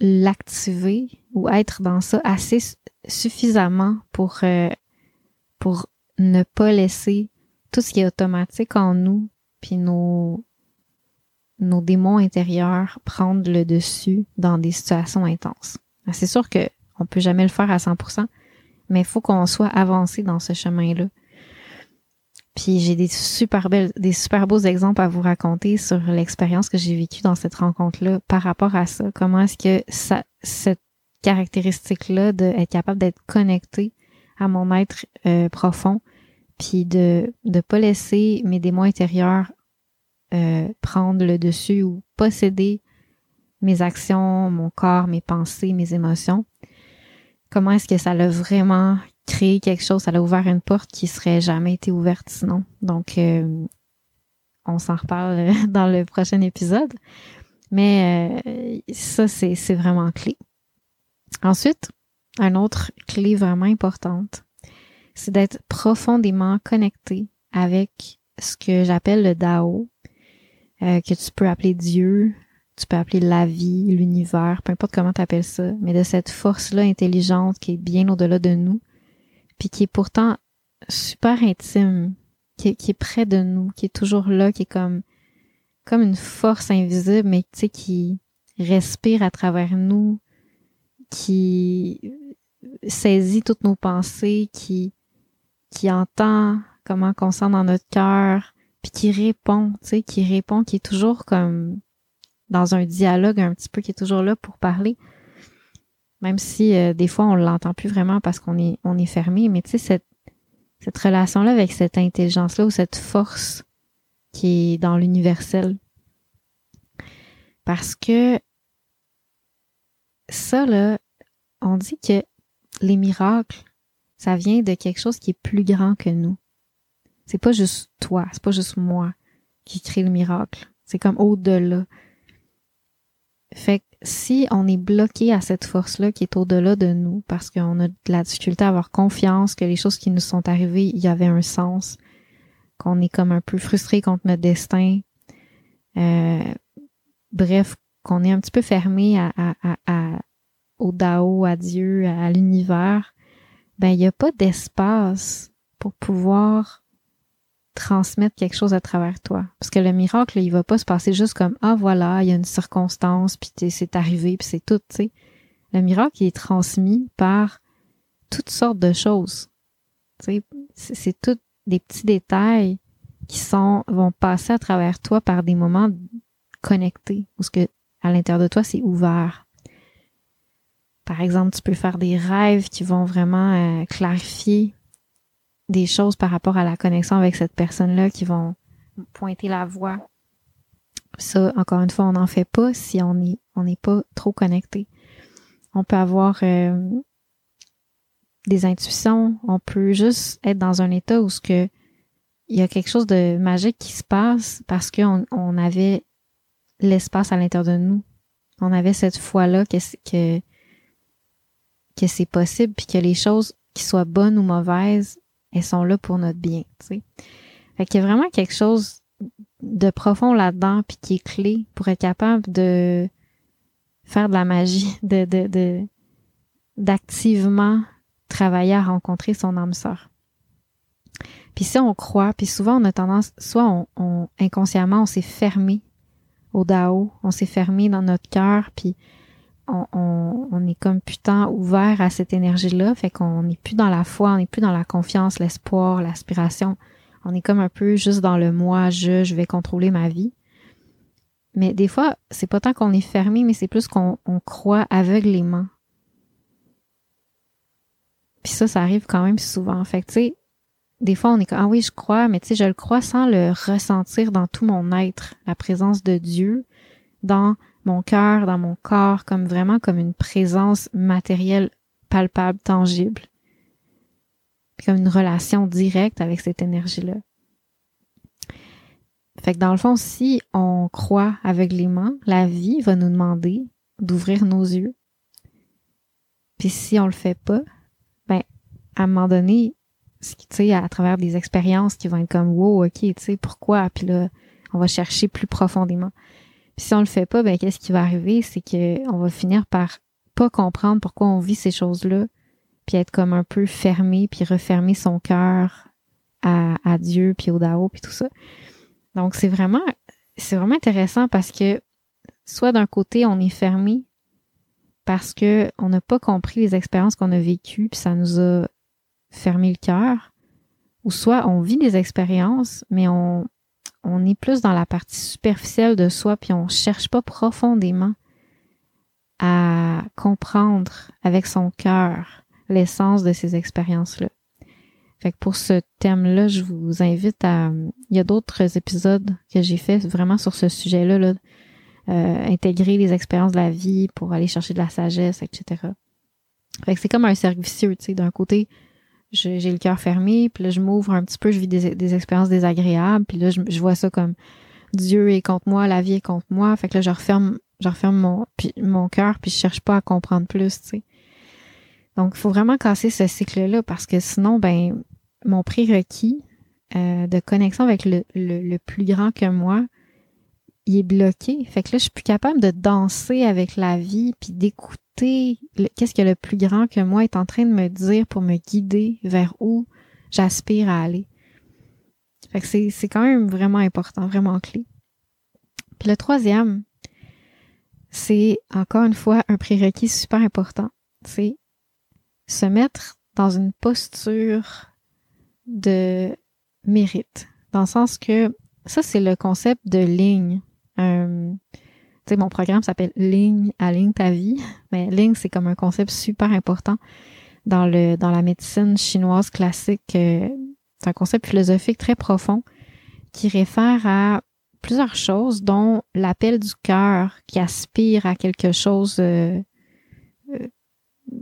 Speaker 1: l'activer ou être dans ça assez suffisamment pour, euh, pour ne pas laisser tout ce qui est automatique en nous, puis nos, nos démons intérieurs prendre le dessus dans des situations intenses. C'est sûr que on peut jamais le faire à 100%, mais il faut qu'on soit avancé dans ce chemin-là. Puis j'ai des super belles, des super beaux exemples à vous raconter sur l'expérience que j'ai vécue dans cette rencontre-là par rapport à ça. Comment est-ce que ça, cette caractéristique-là d'être capable d'être connecté à mon être euh, profond, puis de ne pas laisser mes démons intérieurs euh, prendre le dessus ou posséder mes actions, mon corps, mes pensées, mes émotions. Comment est-ce que ça l'a vraiment créé quelque chose, ça a ouvert une porte qui serait jamais été ouverte sinon. Donc, euh, on s'en reparle <laughs> dans le prochain épisode. Mais euh, ça, c'est, c'est vraiment clé. Ensuite, un autre clé vraiment importante, c'est d'être profondément connecté avec ce que j'appelle le Dao, euh, que tu peux appeler Dieu, tu peux appeler la vie, l'univers, peu importe comment tu appelles ça, mais de cette force-là intelligente qui est bien au-delà de nous, puis qui est pourtant super intime, qui est, près de nous, qui est toujours là, qui est comme comme une force invisible, mais tu sais qui respire à travers nous, qui saisit toutes nos pensées, qui qui entend comment on sent dans notre cœur, puis qui répond, tu sais, qui répond, qui est toujours comme dans un dialogue un petit peu, qui est toujours là pour parler. Même si euh, des fois on l'entend plus vraiment parce qu'on est on est fermé, mais tu sais cette cette relation là avec cette intelligence là ou cette force qui est dans l'universel. Parce que ça là, on dit que les miracles, ça vient de quelque chose qui est plus grand que nous. C'est pas juste toi, c'est pas juste moi qui crée le miracle. C'est comme au-delà. Fait que si on est bloqué à cette force-là qui est au-delà de nous, parce qu'on a de la difficulté à avoir confiance que les choses qui nous sont arrivées, il y avait un sens, qu'on est comme un peu frustré contre notre destin, euh, bref, qu'on est un petit peu fermé à, au Dao, à Dieu, à l'univers, ben il n'y a pas d'espace pour pouvoir transmettre quelque chose à travers toi. Parce que le miracle, il va pas se passer juste comme ah voilà, il y a une circonstance, puis c'est arrivé, puis c'est tout, tu. Le miracle, il est transmis par toutes sortes de choses. Tu c'est tous des petits détails qui sont vont passer à travers toi par des moments connectés, où ce que à l'intérieur de toi c'est ouvert. Par exemple, tu peux faire des rêves qui vont vraiment euh, clarifier des choses par rapport à la connexion avec cette personne-là qui vont pointer la voie. Ça, encore une fois, on n'en fait pas si on n'est on n'est pas trop connecté. On peut avoir euh, des intuitions, on peut juste être dans un état où ce que il y a quelque chose de magique qui se passe parce qu'on on avait l'espace à l'intérieur de nous. On avait cette foi-là que, que, que c'est possible puis que les choses qui soient bonnes ou mauvaises elles sont là pour notre bien, sais. Fait qu'il y a vraiment quelque chose de profond là-dedans, puis qui est clé pour être capable de faire de la magie, <laughs> de, d'activement travailler à rencontrer son âme sœur. Puis si on croit, puis souvent on a tendance, soit on, on inconsciemment on s'est fermé au Dao, on s'est fermé dans notre cœur, puis on, est comme putain ouvert à cette énergie-là, fait qu'on n'est plus dans la foi, on n'est plus dans la confiance, l'espoir, l'aspiration. On est comme un peu juste dans le moi, je, je vais contrôler ma vie. Mais des fois, c'est pas tant qu'on est fermé, mais c'est plus qu'on croit aveuglément Puis ça, ça arrive quand même souvent. Fait que, tu des fois, on est comme, ah oui, je crois, mais tu je le crois sans le ressentir dans tout mon être, la présence de Dieu, dans mon cœur, dans mon corps, comme vraiment comme une présence matérielle, palpable, tangible. Puis comme une relation directe avec cette énergie-là. Fait que dans le fond, si on croit aveuglément, la vie va nous demander d'ouvrir nos yeux. Puis si on le fait pas, ben, à un moment donné, tu sais, à travers des expériences qui vont être comme, wow, ok, tu sais, pourquoi? Puis là, on va chercher plus profondément. Puis si on le fait pas, ben, qu'est-ce qui va arriver? C'est que on va finir par pas comprendre pourquoi on vit ces choses-là, puis être comme un peu fermé, puis refermer son cœur à, à Dieu, puis au Dao, puis tout ça. Donc, c'est vraiment, c'est vraiment intéressant parce que soit d'un côté, on est fermé parce que on n'a pas compris les expériences qu'on a vécues, puis ça nous a fermé le cœur, ou soit on vit des expériences, mais on, on est plus dans la partie superficielle de soi, puis on cherche pas profondément à comprendre avec son cœur l'essence de ces expériences-là. Fait que pour ce thème-là, je vous invite à. Il y a d'autres épisodes que j'ai fait vraiment sur ce sujet-là, là, euh, intégrer les expériences de la vie pour aller chercher de la sagesse, etc. Fait que c'est comme un cercle tu sais. D'un côté, j'ai le cœur fermé, puis là, je m'ouvre un petit peu, je vis des, expériences désagréables, puis là, je, vois ça comme Dieu est contre moi, la vie est contre moi. Fait que là, je referme, je referme mon, puis, mon cœur, puis je cherche pas à comprendre plus, tu sais. Donc, il faut vraiment casser ce cycle-là parce que sinon, ben, mon prérequis euh, de connexion avec le, le, plus grand que moi, il est bloqué. Fait que là, je suis plus capable de danser avec la vie puis d'écouter qu'est-ce que le plus grand que moi est en train de me dire pour me guider vers où j'aspire à aller. Fait que c'est, quand même vraiment important, vraiment clé. Puis le troisième, c'est encore une fois un prérequis super important. C'est se mettre dans une posture de mérite. Dans le sens que ça, c'est le concept de ligne. Euh, mon programme s'appelle Ligne à ligne ta vie. Mais ligne, c'est comme un concept super important dans le dans la médecine chinoise classique. Euh, c'est un concept philosophique très profond qui réfère à plusieurs choses, dont l'appel du cœur qui aspire à quelque chose, euh, euh,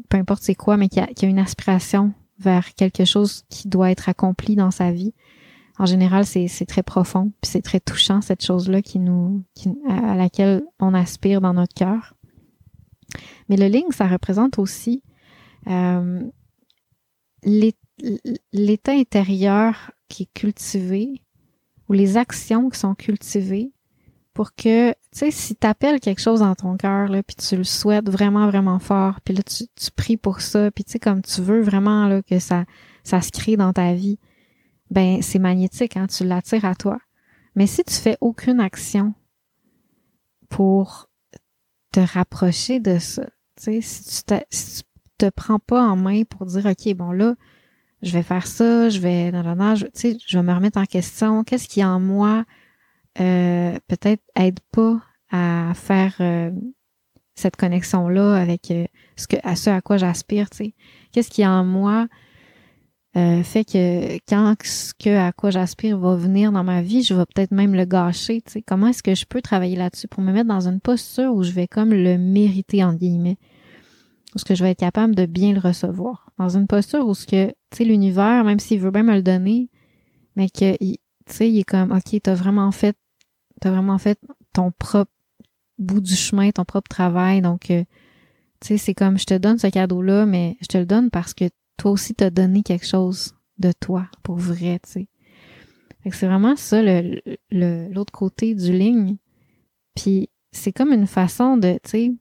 Speaker 1: peu importe c'est quoi, mais qui a, qui a une aspiration vers quelque chose qui doit être accompli dans sa vie. En général, c'est très profond, puis c'est très touchant cette chose-là qui à laquelle on aspire dans notre cœur. Mais le ling, ça représente aussi euh, l'état intérieur qui est cultivé ou les actions qui sont cultivées pour que, tu sais, si t'appelles quelque chose dans ton cœur, là, puis tu le souhaites vraiment, vraiment fort, puis là, tu, tu pries pour ça, puis tu sais, comme tu veux vraiment, là, que ça, ça se crée dans ta vie, ben, c'est magnétique, hein, tu l'attires à toi. Mais si tu fais aucune action pour te rapprocher de ça, tu sais, si tu, si tu te prends pas en main pour dire, OK, bon, là, je vais faire ça, je vais, dans la tu sais, je vais me remettre en question, qu'est-ce qui en moi euh, peut-être aide pas à faire euh, cette connexion-là avec euh, ce que, à ce à quoi j'aspire, tu sais? Qu'est-ce qui en moi fait que quand ce que à quoi j'aspire va venir dans ma vie, je vais peut-être même le gâcher, tu sais. Comment est-ce que je peux travailler là-dessus pour me mettre dans une posture où je vais comme le mériter, en guillemets, où ce que je vais être capable de bien le recevoir. Dans une posture où ce que, l'univers, même s'il veut bien me le donner, mais que, sais, il est comme, OK, t'as vraiment fait tu as vraiment fait ton propre bout du chemin, ton propre travail. Donc, euh, tu sais, c'est comme je te donne ce cadeau-là, mais je te le donne parce que toi aussi t'as donné quelque chose de toi pour vrai, tu sais. c'est vraiment ça le, l'autre côté du ligne. Puis c'est comme une façon de, tu sais,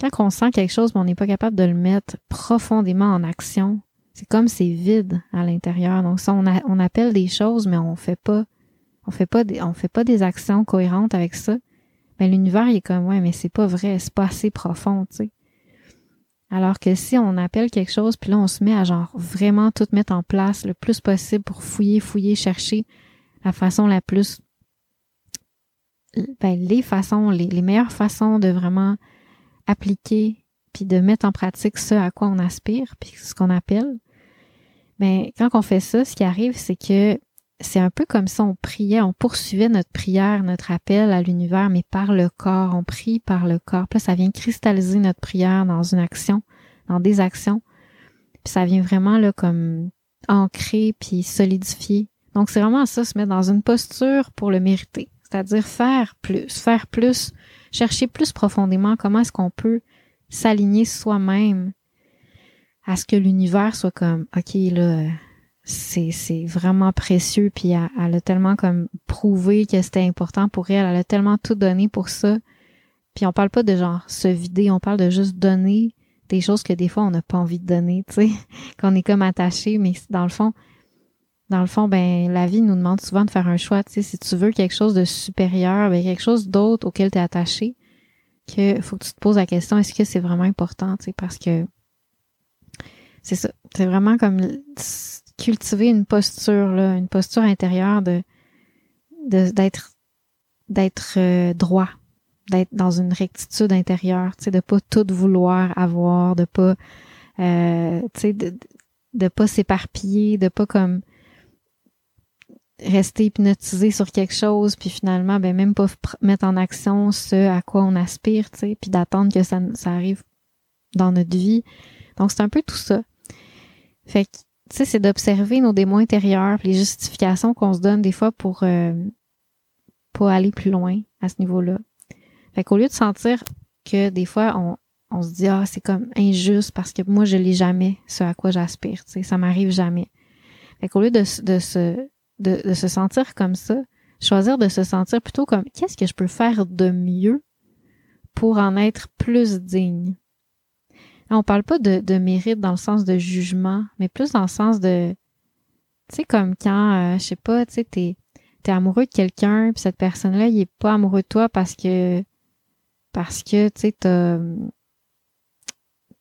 Speaker 1: quand on sent quelque chose, mais on n'est pas capable de le mettre profondément en action, c'est comme c'est vide à l'intérieur. Donc ça, on, appelle des choses, mais on fait pas on fait pas des, on fait pas des actions cohérentes avec ça, mais l'univers il est comme ouais, mais c'est pas vrai, c'est pas assez profond, tu sais. Alors que si on appelle quelque chose, puis là on se met à genre vraiment tout mettre en place le plus possible pour fouiller, fouiller, chercher la façon la plus ben, les façons, les, les meilleures façons de vraiment appliquer puis de mettre en pratique ce à quoi on aspire, puis ce qu'on appelle, mais ben, quand on fait ça, ce qui arrive, c'est que c'est un peu comme si on priait, on poursuivait notre prière, notre appel à l'univers, mais par le corps. On prie par le corps. Puis là, ça vient cristalliser notre prière dans une action, dans des actions. Puis ça vient vraiment là comme ancrer puis solidifier. Donc c'est vraiment ça, se mettre dans une posture pour le mériter. C'est-à-dire faire plus, faire plus, chercher plus profondément comment est-ce qu'on peut s'aligner soi-même à ce que l'univers soit comme, OK, là, c'est, vraiment précieux, puis elle, a tellement comme prouvé que c'était important pour elle, elle a tellement tout donné pour ça. Puis on parle pas de genre se vider, on parle de juste donner des choses que des fois on n'a pas envie de donner, tu sais, <laughs> qu'on est comme attaché, mais dans le fond, dans le fond, ben la vie nous demande souvent de faire un choix, tu sais, si tu veux quelque chose de supérieur, ben quelque chose d'autre auquel tu es attaché, que faut que tu te poses la question est-ce que c'est vraiment important, tu sais, parce que c'est ça, c'est vraiment comme cultiver une posture là, une posture intérieure de d'être d'être euh, droit, d'être dans une rectitude intérieure, tu sais, de pas tout vouloir avoir, de pas euh, tu sais de, de pas s'éparpiller, de pas comme rester hypnotisé sur quelque chose puis finalement ben même pas mettre en action ce à quoi on aspire, tu sais, puis d'attendre que ça ça arrive dans notre vie. Donc c'est un peu tout ça. Fait que sais, c'est d'observer nos démons intérieurs, les justifications qu'on se donne des fois pour euh, pas aller plus loin à ce niveau-là. Fait qu'au lieu de sentir que des fois on, on se dit ah c'est comme injuste parce que moi je l'ai jamais ce à quoi j'aspire, tu sais, ça m'arrive jamais. Fait qu'au lieu de, de se de se sentir comme ça, choisir de se sentir plutôt comme qu'est-ce que je peux faire de mieux pour en être plus digne? On parle pas de, de, mérite dans le sens de jugement, mais plus dans le sens de, tu sais, comme quand, euh, je sais pas, tu sais, t'es, t'es amoureux de quelqu'un, puis cette personne-là, il est pas amoureux de toi parce que, parce que, tu sais, t'as,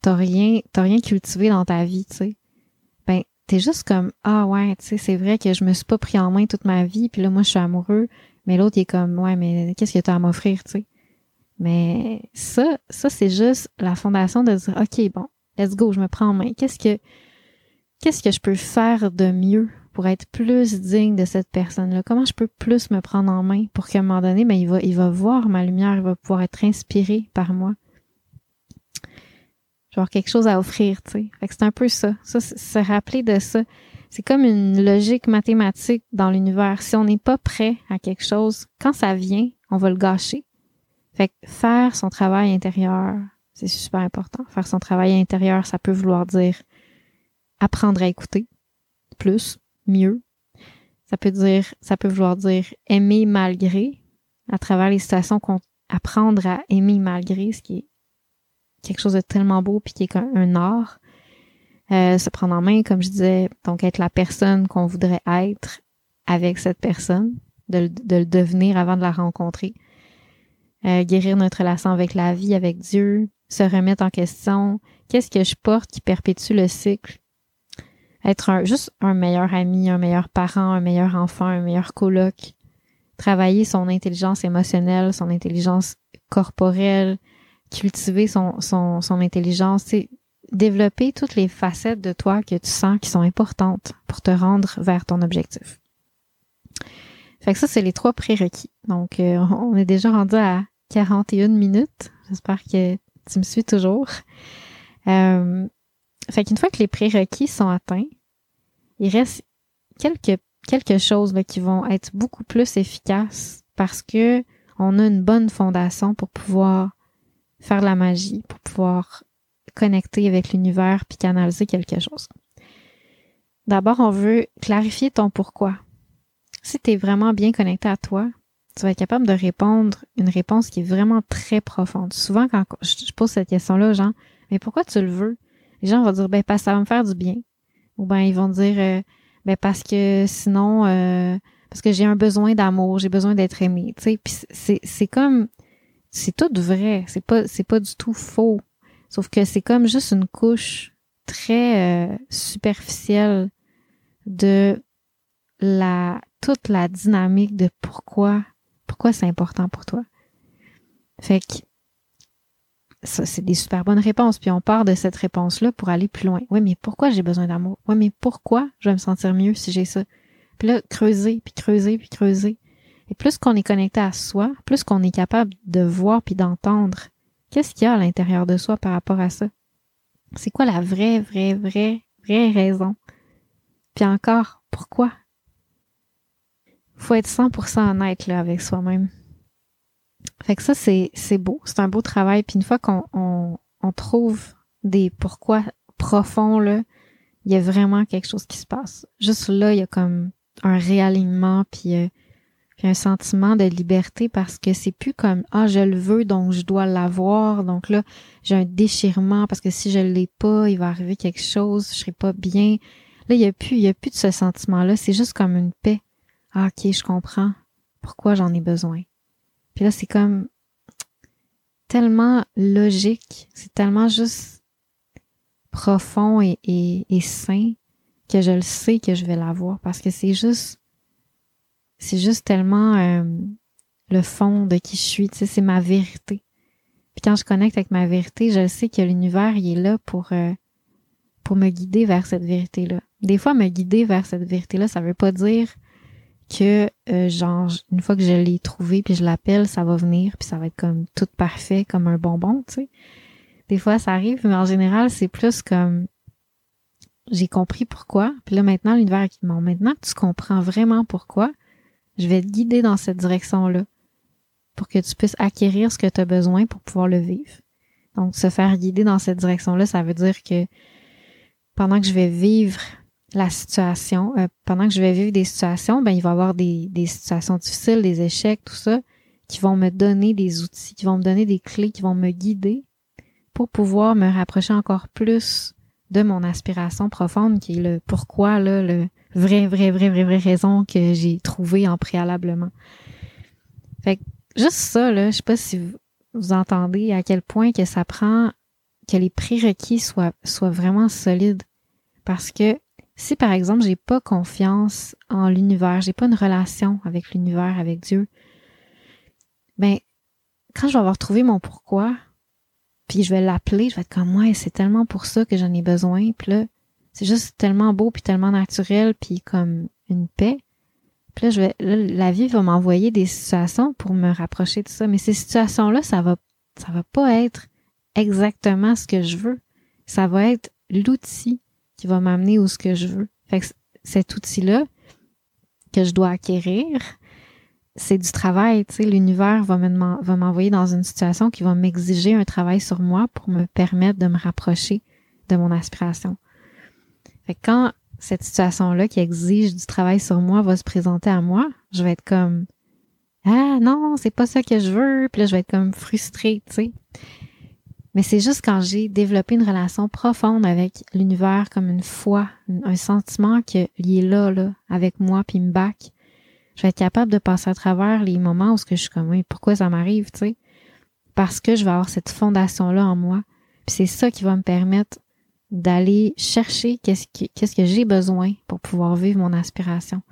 Speaker 1: t'as rien, t'as rien cultivé dans ta vie, tu sais. Ben, t'es juste comme, ah ouais, tu sais, c'est vrai que je me suis pas pris en main toute ma vie, puis là, moi, je suis amoureux, mais l'autre, il est comme, ouais, mais qu'est-ce que t'as à m'offrir, tu sais. Mais ça, ça c'est juste la fondation de dire OK, bon, let's go, je me prends en main. Qu'est-ce que qu'est-ce que je peux faire de mieux pour être plus digne de cette personne-là? Comment je peux plus me prendre en main pour qu'à un moment donné, ben, il va, il va voir ma lumière, il va pouvoir être inspiré par moi? Je avoir quelque chose à offrir, tu sais. C'est un peu ça. Ça, se rappeler de ça. C'est comme une logique mathématique dans l'univers. Si on n'est pas prêt à quelque chose, quand ça vient, on va le gâcher. Fait que faire son travail intérieur, c'est super important. Faire son travail intérieur, ça peut vouloir dire apprendre à écouter plus, mieux. Ça peut dire, ça peut vouloir dire aimer malgré, à travers les situations qu'on apprendre à aimer malgré, ce qui est quelque chose de tellement beau puis qui est un art. Euh, se prendre en main, comme je disais, donc être la personne qu'on voudrait être avec cette personne, de, de le devenir avant de la rencontrer. Euh, guérir notre relation avec la vie, avec Dieu, se remettre en question. Qu'est-ce que je porte qui perpétue le cycle? Être un, juste un meilleur ami, un meilleur parent, un meilleur enfant, un meilleur coloc. Travailler son intelligence émotionnelle, son intelligence corporelle, cultiver son, son, son intelligence, c'est développer toutes les facettes de toi que tu sens qui sont importantes pour te rendre vers ton objectif. Fait que ça, c'est les trois prérequis. Donc, euh, on est déjà rendu à 41 minutes. J'espère que tu me suis toujours. Euh, fait qu'une fois que les prérequis sont atteints, il reste quelques quelque chose là, qui vont être beaucoup plus efficaces parce que on a une bonne fondation pour pouvoir faire la magie, pour pouvoir connecter avec l'univers puis canaliser quelque chose. D'abord, on veut clarifier ton pourquoi. Si tu es vraiment bien connecté à toi, tu vas être capable de répondre une réponse qui est vraiment très profonde. Souvent, quand je pose cette question-là aux gens, mais pourquoi tu le veux? Les gens vont dire, ben, parce que ça va me faire du bien. Ou ben, ils vont dire, euh, ben, parce que sinon, euh, parce que j'ai un besoin d'amour, j'ai besoin d'être aimé. Tu sais, puis c'est, c'est comme, c'est tout vrai. C'est pas, c'est pas du tout faux. Sauf que c'est comme juste une couche très euh, superficielle de la toute la dynamique de pourquoi pourquoi c'est important pour toi? Fait que ça, c'est des super bonnes réponses. Puis on part de cette réponse-là pour aller plus loin. Oui, mais pourquoi j'ai besoin d'amour? Oui, mais pourquoi je vais me sentir mieux si j'ai ça? Puis là, creuser, puis creuser, puis creuser. Et plus qu'on est connecté à soi, plus qu'on est capable de voir puis d'entendre qu'est-ce qu'il y a à l'intérieur de soi par rapport à ça. C'est quoi la vraie, vraie, vraie, vraie raison? Puis encore, pourquoi? Faut être 100% honnête là, avec soi-même. Fait que ça, c'est, c'est beau. C'est un beau travail. Puis une fois qu'on on, on trouve des pourquoi profonds, là, il y a vraiment quelque chose qui se passe. Juste là, il y a comme un réalignement, puis, euh, puis un sentiment de liberté parce que c'est plus comme ah je le veux donc je dois l'avoir donc là j'ai un déchirement parce que si je l'ai pas il va arriver quelque chose je serai pas bien là il y a plus il y a plus de ce sentiment là c'est juste comme une paix ah ok je comprends pourquoi j'en ai besoin? Puis là, c'est comme tellement logique, c'est tellement juste profond et, et, sain que je le sais que je vais l'avoir parce que c'est juste c'est juste tellement euh, le fond de qui je suis, tu sais, c'est ma vérité. Puis quand je connecte avec ma vérité, je sais que l'univers il est là pour euh, pour me guider vers cette vérité-là. Des fois, me guider vers cette vérité-là, ça veut pas dire que euh, genre une fois que je l'ai trouvé puis je l'appelle, ça va venir puis ça va être comme tout parfait comme un bonbon, tu sais. Des fois ça arrive, mais en général, c'est plus comme j'ai compris pourquoi, puis là maintenant l'univers qui demande maintenant que tu comprends vraiment pourquoi, je vais te guider dans cette direction-là pour que tu puisses acquérir ce que tu as besoin pour pouvoir le vivre. Donc se faire guider dans cette direction-là, ça veut dire que pendant que je vais vivre la situation, euh, pendant que je vais vivre des situations, ben il va y avoir des, des situations difficiles, des échecs, tout ça, qui vont me donner des outils, qui vont me donner des clés, qui vont me guider pour pouvoir me rapprocher encore plus de mon aspiration profonde, qui est le pourquoi, là, le vrai, vrai, vrai, vrai, vrai raison que j'ai trouvé en préalablement. Fait que juste ça, là, je sais pas si vous, vous entendez à quel point que ça prend que les prérequis soient, soient vraiment solides. Parce que si par exemple j'ai pas confiance en l'univers, j'ai pas une relation avec l'univers, avec Dieu, ben quand je vais avoir trouvé mon pourquoi, puis je vais l'appeler, je vais être comme moi, c'est tellement pour ça que j'en ai besoin, puis là c'est juste tellement beau puis tellement naturel puis comme une paix. Puis là je vais la vie va m'envoyer des situations pour me rapprocher de ça, mais ces situations là, ça va ça va pas être exactement ce que je veux. Ça va être l'outil qui va m'amener où ce que je veux. Fait que cet outil-là que je dois acquérir, c'est du travail, tu sais, l'univers va m'envoyer dans une situation qui va m'exiger un travail sur moi pour me permettre de me rapprocher de mon aspiration. Fait que quand cette situation-là qui exige du travail sur moi va se présenter à moi, je vais être comme ah non, c'est pas ça que je veux, puis là je vais être comme frustrée, tu sais. Mais c'est juste quand j'ai développé une relation profonde avec l'univers comme une foi, un sentiment qu'il est là, là, avec moi, puis me back, je vais être capable de passer à travers les moments où je suis comme, oui, pourquoi ça m'arrive, tu sais? Parce que je vais avoir cette fondation-là en moi. Puis c'est ça qui va me permettre d'aller chercher qu'est-ce que, qu'est-ce que j'ai besoin pour pouvoir vivre mon aspiration.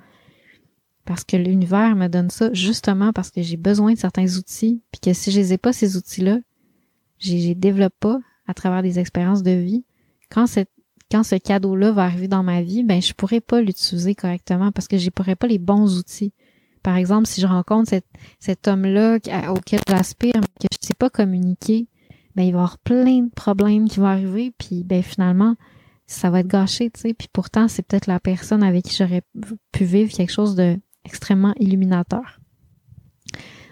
Speaker 1: Parce que l'univers me donne ça justement parce que j'ai besoin de certains outils, puis que si je les ai pas, ces outils-là, j'ai développe pas à travers des expériences de vie, quand cette quand ce cadeau-là va arriver dans ma vie, ben je pourrais pas l'utiliser correctement parce que je pourrais pas les bons outils. Par exemple, si je rencontre cet, cet homme-là auquel j'aspire, mais que je sais pas communiquer, ben il va y avoir plein de problèmes qui vont arriver, puis ben finalement ça va être gâché, tu sais. Puis pourtant c'est peut-être la personne avec qui j'aurais pu vivre quelque chose de extrêmement illuminateur.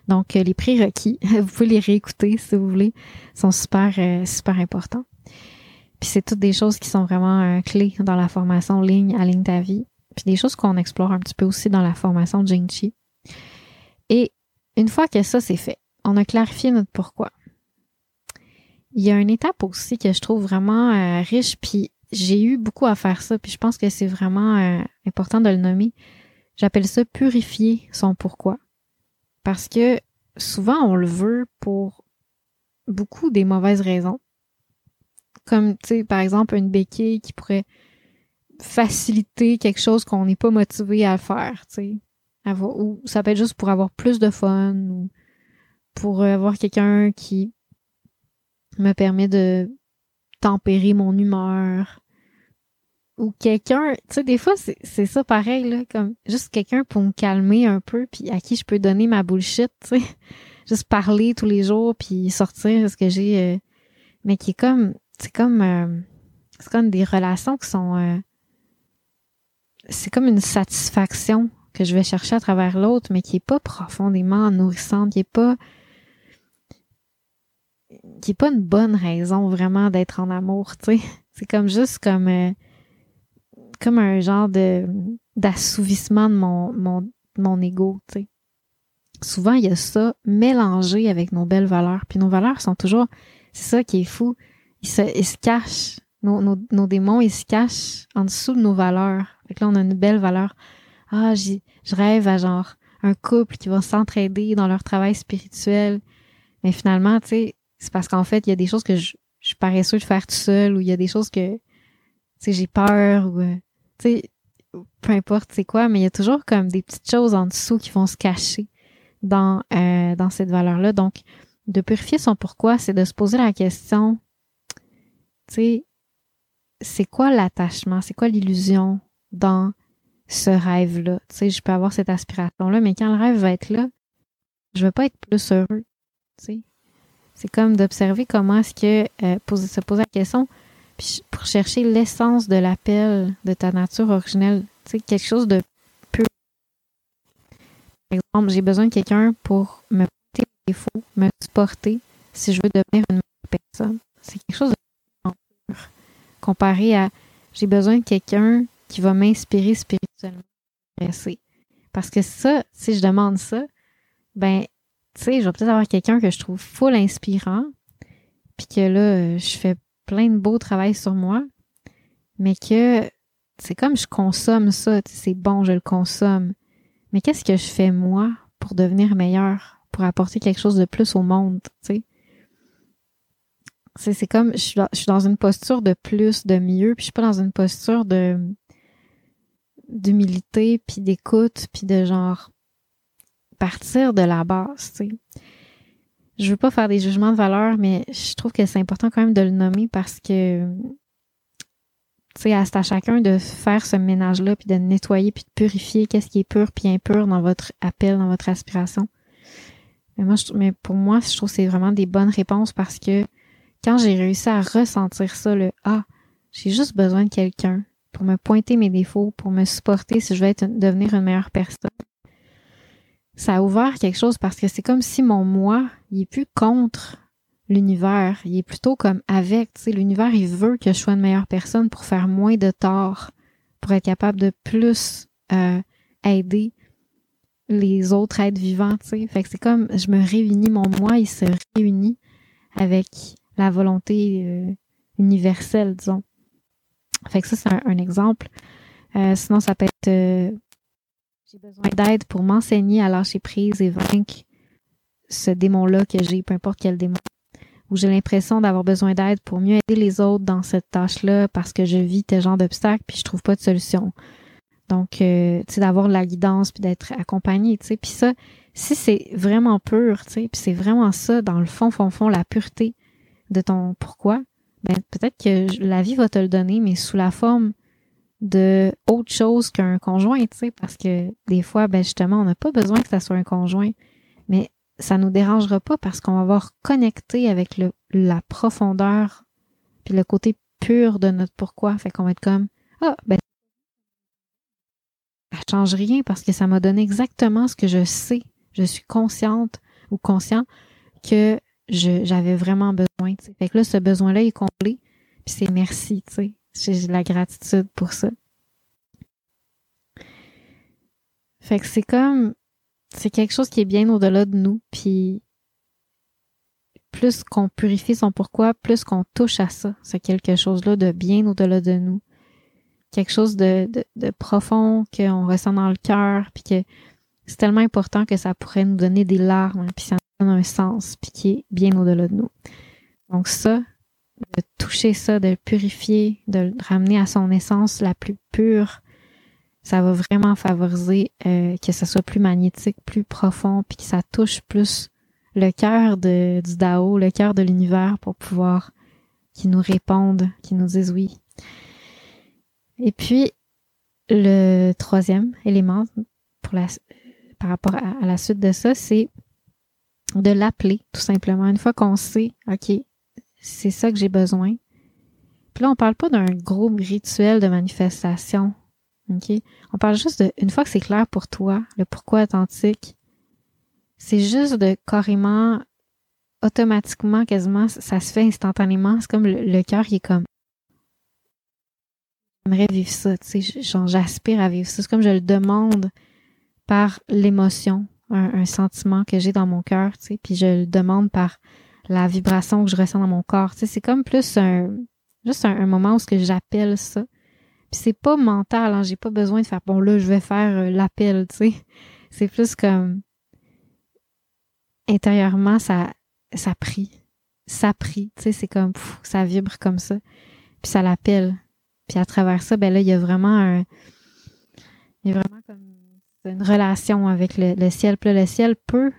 Speaker 1: Donc, euh, les prérequis, <laughs> vous pouvez les réécouter si vous voulez, sont super, euh, super importants. Puis c'est toutes des choses qui sont vraiment euh, clés dans la formation ligne à ligne ta vie. Puis des choses qu'on explore un petit peu aussi dans la formation de Chi. Et une fois que ça c'est fait, on a clarifié notre pourquoi. Il y a une étape aussi que je trouve vraiment riche, puis j'ai eu beaucoup à faire ça, puis je pense que c'est vraiment important de le nommer. J'appelle ça purifier son pourquoi. Parce que souvent, on le veut pour beaucoup des mauvaises raisons. Comme, tu sais, par exemple, une béquille qui pourrait faciliter quelque chose qu'on n'est pas motivé à faire, tu sais. Ou ça peut être juste pour avoir plus de fun ou pour avoir quelqu'un qui me permet de tempérer mon humeur. Ou quelqu'un, tu sais, des fois, c'est ça pareil, là, comme juste quelqu'un pour me calmer un peu, puis à qui je peux donner ma bullshit, tu sais. <laughs> Juste parler tous les jours, puis sortir ce que j'ai... Euh, mais qui est comme... C'est comme... Euh, c'est comme des relations qui sont... Euh, c'est comme une satisfaction que je vais chercher à travers l'autre, mais qui est pas profondément nourrissante, qui est pas qui est pas une bonne raison vraiment d'être en amour, tu sais. C'est comme juste comme euh, comme un genre de d'assouvissement de mon mon mon ego, tu sais. Souvent il y a ça mélangé avec nos belles valeurs, puis nos valeurs sont toujours c'est ça qui est fou, ils se, ils se cachent nos, nos, nos, démons, ils se cachent en dessous de nos valeurs. Fait que là, on a une belle valeur. Ah, je rêve à genre un couple qui va s'entraider dans leur travail spirituel. Mais finalement, tu sais, c'est parce qu'en fait, il y a des choses que je, je suis paresseux de faire tout seul ou il y a des choses que, tu sais, j'ai peur ou, euh, tu sais, peu importe c'est quoi, mais il y a toujours comme des petites choses en dessous qui vont se cacher dans, euh, dans cette valeur-là. Donc, de purifier son pourquoi, c'est de se poser la question, tu sais, c'est quoi l'attachement, c'est quoi l'illusion dans ce rêve-là? Tu sais, je peux avoir cette aspiration-là, mais quand le rêve va être là, je vais pas être plus heureux. Tu sais. C'est comme d'observer comment est-ce que euh, se poser la question pour chercher l'essence de l'appel de ta nature originelle. Tu sais, quelque chose de pur. Par exemple, j'ai besoin de quelqu'un pour me porter mes défauts, me supporter si je veux devenir une meilleure personne. C'est quelque chose de pur. Comparé à j'ai besoin de quelqu'un qui va m'inspirer spirituellement. Parce que ça, si je demande ça, ben, tu sais, je vais peut-être avoir quelqu'un que je trouve full inspirant, puis que là, je fais plein de beaux travail sur moi, mais que c'est comme je consomme ça, c'est bon, je le consomme. Mais qu'est-ce que je fais moi pour devenir meilleur, pour apporter quelque chose de plus au monde, tu sais? C'est comme, je suis, dans une posture de plus, de mieux, puis je suis pas dans une posture de d'humilité, puis d'écoute, puis de genre partir de la base, tu sais. Je veux pas faire des jugements de valeur, mais je trouve que c'est important quand même de le nommer parce que c'est à chacun de faire ce ménage-là, puis de nettoyer, puis de purifier qu'est-ce qui est pur puis impur dans votre appel, dans votre aspiration. Mais moi, mais pour moi, je trouve que c'est vraiment des bonnes réponses parce que quand j'ai réussi à ressentir ça, le ah, j'ai juste besoin de quelqu'un pour me pointer mes défauts, pour me supporter si je veux devenir une meilleure personne. Ça a ouvert quelque chose parce que c'est comme si mon moi, il est plus contre l'univers, il est plutôt comme avec, tu sais, l'univers, il veut que je sois une meilleure personne pour faire moins de tort, pour être capable de plus euh, aider les autres êtres vivants, tu sais. Fait que c'est comme, je me réunis, mon moi, il se réunit avec la volonté euh, universelle, disons. Fait que ça, c'est un, exemple. Euh, sinon, ça peut être euh, j'ai besoin d'aide pour m'enseigner à lâcher prise et vaincre ce démon-là que j'ai, peu importe quel démon. Ou j'ai l'impression d'avoir besoin d'aide pour mieux aider les autres dans cette tâche-là parce que je vis tel genre d'obstacle puis je trouve pas de solution. Donc, euh, tu sais, d'avoir la guidance puis d'être accompagné, tu sais. Puis ça, si c'est vraiment pur, tu sais, puis c'est vraiment ça, dans le fond, fond, fond, la pureté de ton pourquoi, ben peut-être que la vie va te le donner, mais sous la forme de autre chose qu'un conjoint, tu sais, parce que des fois, ben justement, on n'a pas besoin que ça soit un conjoint, mais ça nous dérangera pas parce qu'on va avoir connecté avec le, la profondeur puis le côté pur de notre pourquoi. Fait qu'on va être comme, ah, ben, ça change rien parce que ça m'a donné exactement ce que je sais. Je suis consciente ou conscient que j'avais vraiment besoin. Fait que là, ce besoin-là est comblé, puis c'est merci, tu sais. J'ai la gratitude pour ça. Fait que c'est comme c'est quelque chose qui est bien au-delà de nous, puis plus qu'on purifie son pourquoi, plus qu'on touche à ça, c'est quelque chose-là de bien au-delà de nous. Quelque chose de, de, de profond qu'on ressent dans le cœur, puis que c'est tellement important que ça pourrait nous donner des larmes, puis ça donne un sens, puis qui est bien au-delà de nous. Donc ça, de toucher ça, de le purifier, de le ramener à son essence la plus pure, ça va vraiment favoriser euh, que ça soit plus magnétique, plus profond, puis que ça touche plus le cœur du Dao, le cœur de l'univers pour pouvoir qu'ils nous répondent, qu'ils nous disent oui. Et puis, le troisième élément pour la, par rapport à, la suite de ça, c'est de l'appeler, tout simplement. Une fois qu'on sait, OK, c'est ça que j'ai besoin. Puis là, on parle pas d'un gros rituel de manifestation. OK? On parle juste de, une fois que c'est clair pour toi, le pourquoi authentique, c'est juste de carrément, automatiquement, quasiment, ça se fait instantanément. C'est comme le, cœur qui est comme, j'aimerais vivre ça, tu sais, genre, j'aspire à vivre ça. C'est comme je le demande par l'émotion, un, sentiment que j'ai dans mon cœur, tu sais, puis je le demande par la vibration que je ressens dans mon corps. Tu sais, c'est comme plus un, juste un, moment où ce que j'appelle ça. Puis c'est pas mental, hein, j'ai pas besoin de faire, bon là, je vais faire euh, l'appel, tu sais. <laughs> C'est plus comme, intérieurement, ça, ça prie. Ça prie, tu sais, c'est comme, ça vibre comme ça. Puis ça l'appelle. Puis à travers ça, ben là, il y a vraiment un, il y a vraiment comme une relation avec le, ciel. Puis le ciel peut,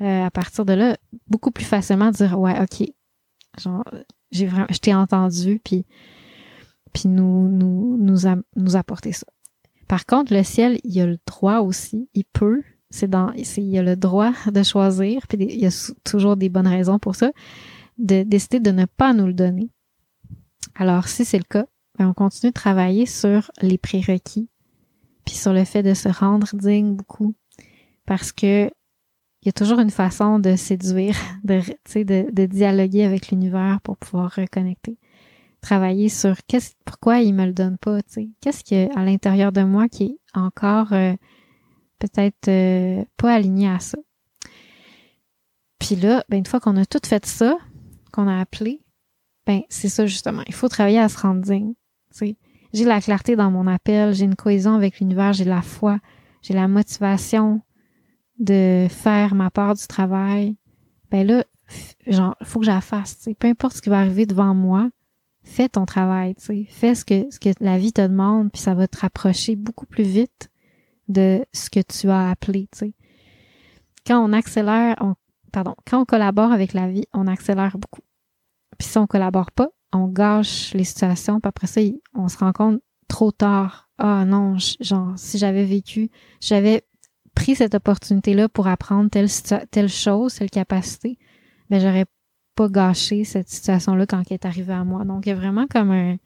Speaker 1: euh, à partir de là, beaucoup plus facilement dire, ouais, ok, genre, j'ai vraiment, je t'ai entendu, puis, puis nous, nous, nous, nous apporter ça. Par contre, le ciel, il a le droit aussi, il peut, c'est dans, il y a le droit de choisir, puis il y a toujours des bonnes raisons pour ça, de décider de ne pas nous le donner. Alors, si c'est le cas, ben, on continue de travailler sur les prérequis, puis sur le fait de se rendre digne beaucoup, parce que il y a toujours une façon de séduire, <laughs> de, dialoguer avec l'univers pour pouvoir reconnecter. Travailler sur qu'est-ce, pourquoi il me le donne pas. Qu'est-ce qu'il y a à l'intérieur de moi qui est encore euh, peut-être euh, pas aligné à ça. Puis là, ben, une fois qu'on a tout fait ça, qu'on a appelé, ben, c'est ça justement. Il faut travailler à se rendre digne. J'ai la clarté dans mon appel, j'ai une cohésion avec l'univers, j'ai la foi, j'ai la motivation de faire ma part du travail. Ben là, genre, faut que je la fasse. Peu importe ce qui va arriver devant moi, fais ton travail. sais. Fais ce que, ce que la vie te demande, puis ça va te rapprocher beaucoup plus vite de ce que tu as appelé, tu sais. Quand on accélère, on, pardon, quand on collabore avec la vie, on accélère beaucoup. Puis si on collabore pas, on gâche les situations, puis après ça, on se rend compte trop tard. Ah non, genre, si j'avais vécu, j'avais pris cette opportunité-là pour apprendre telle, chose, telle capacité, ben j'aurais pas gâché cette situation-là quand elle est arrivée à moi. Donc, il y a vraiment comme un,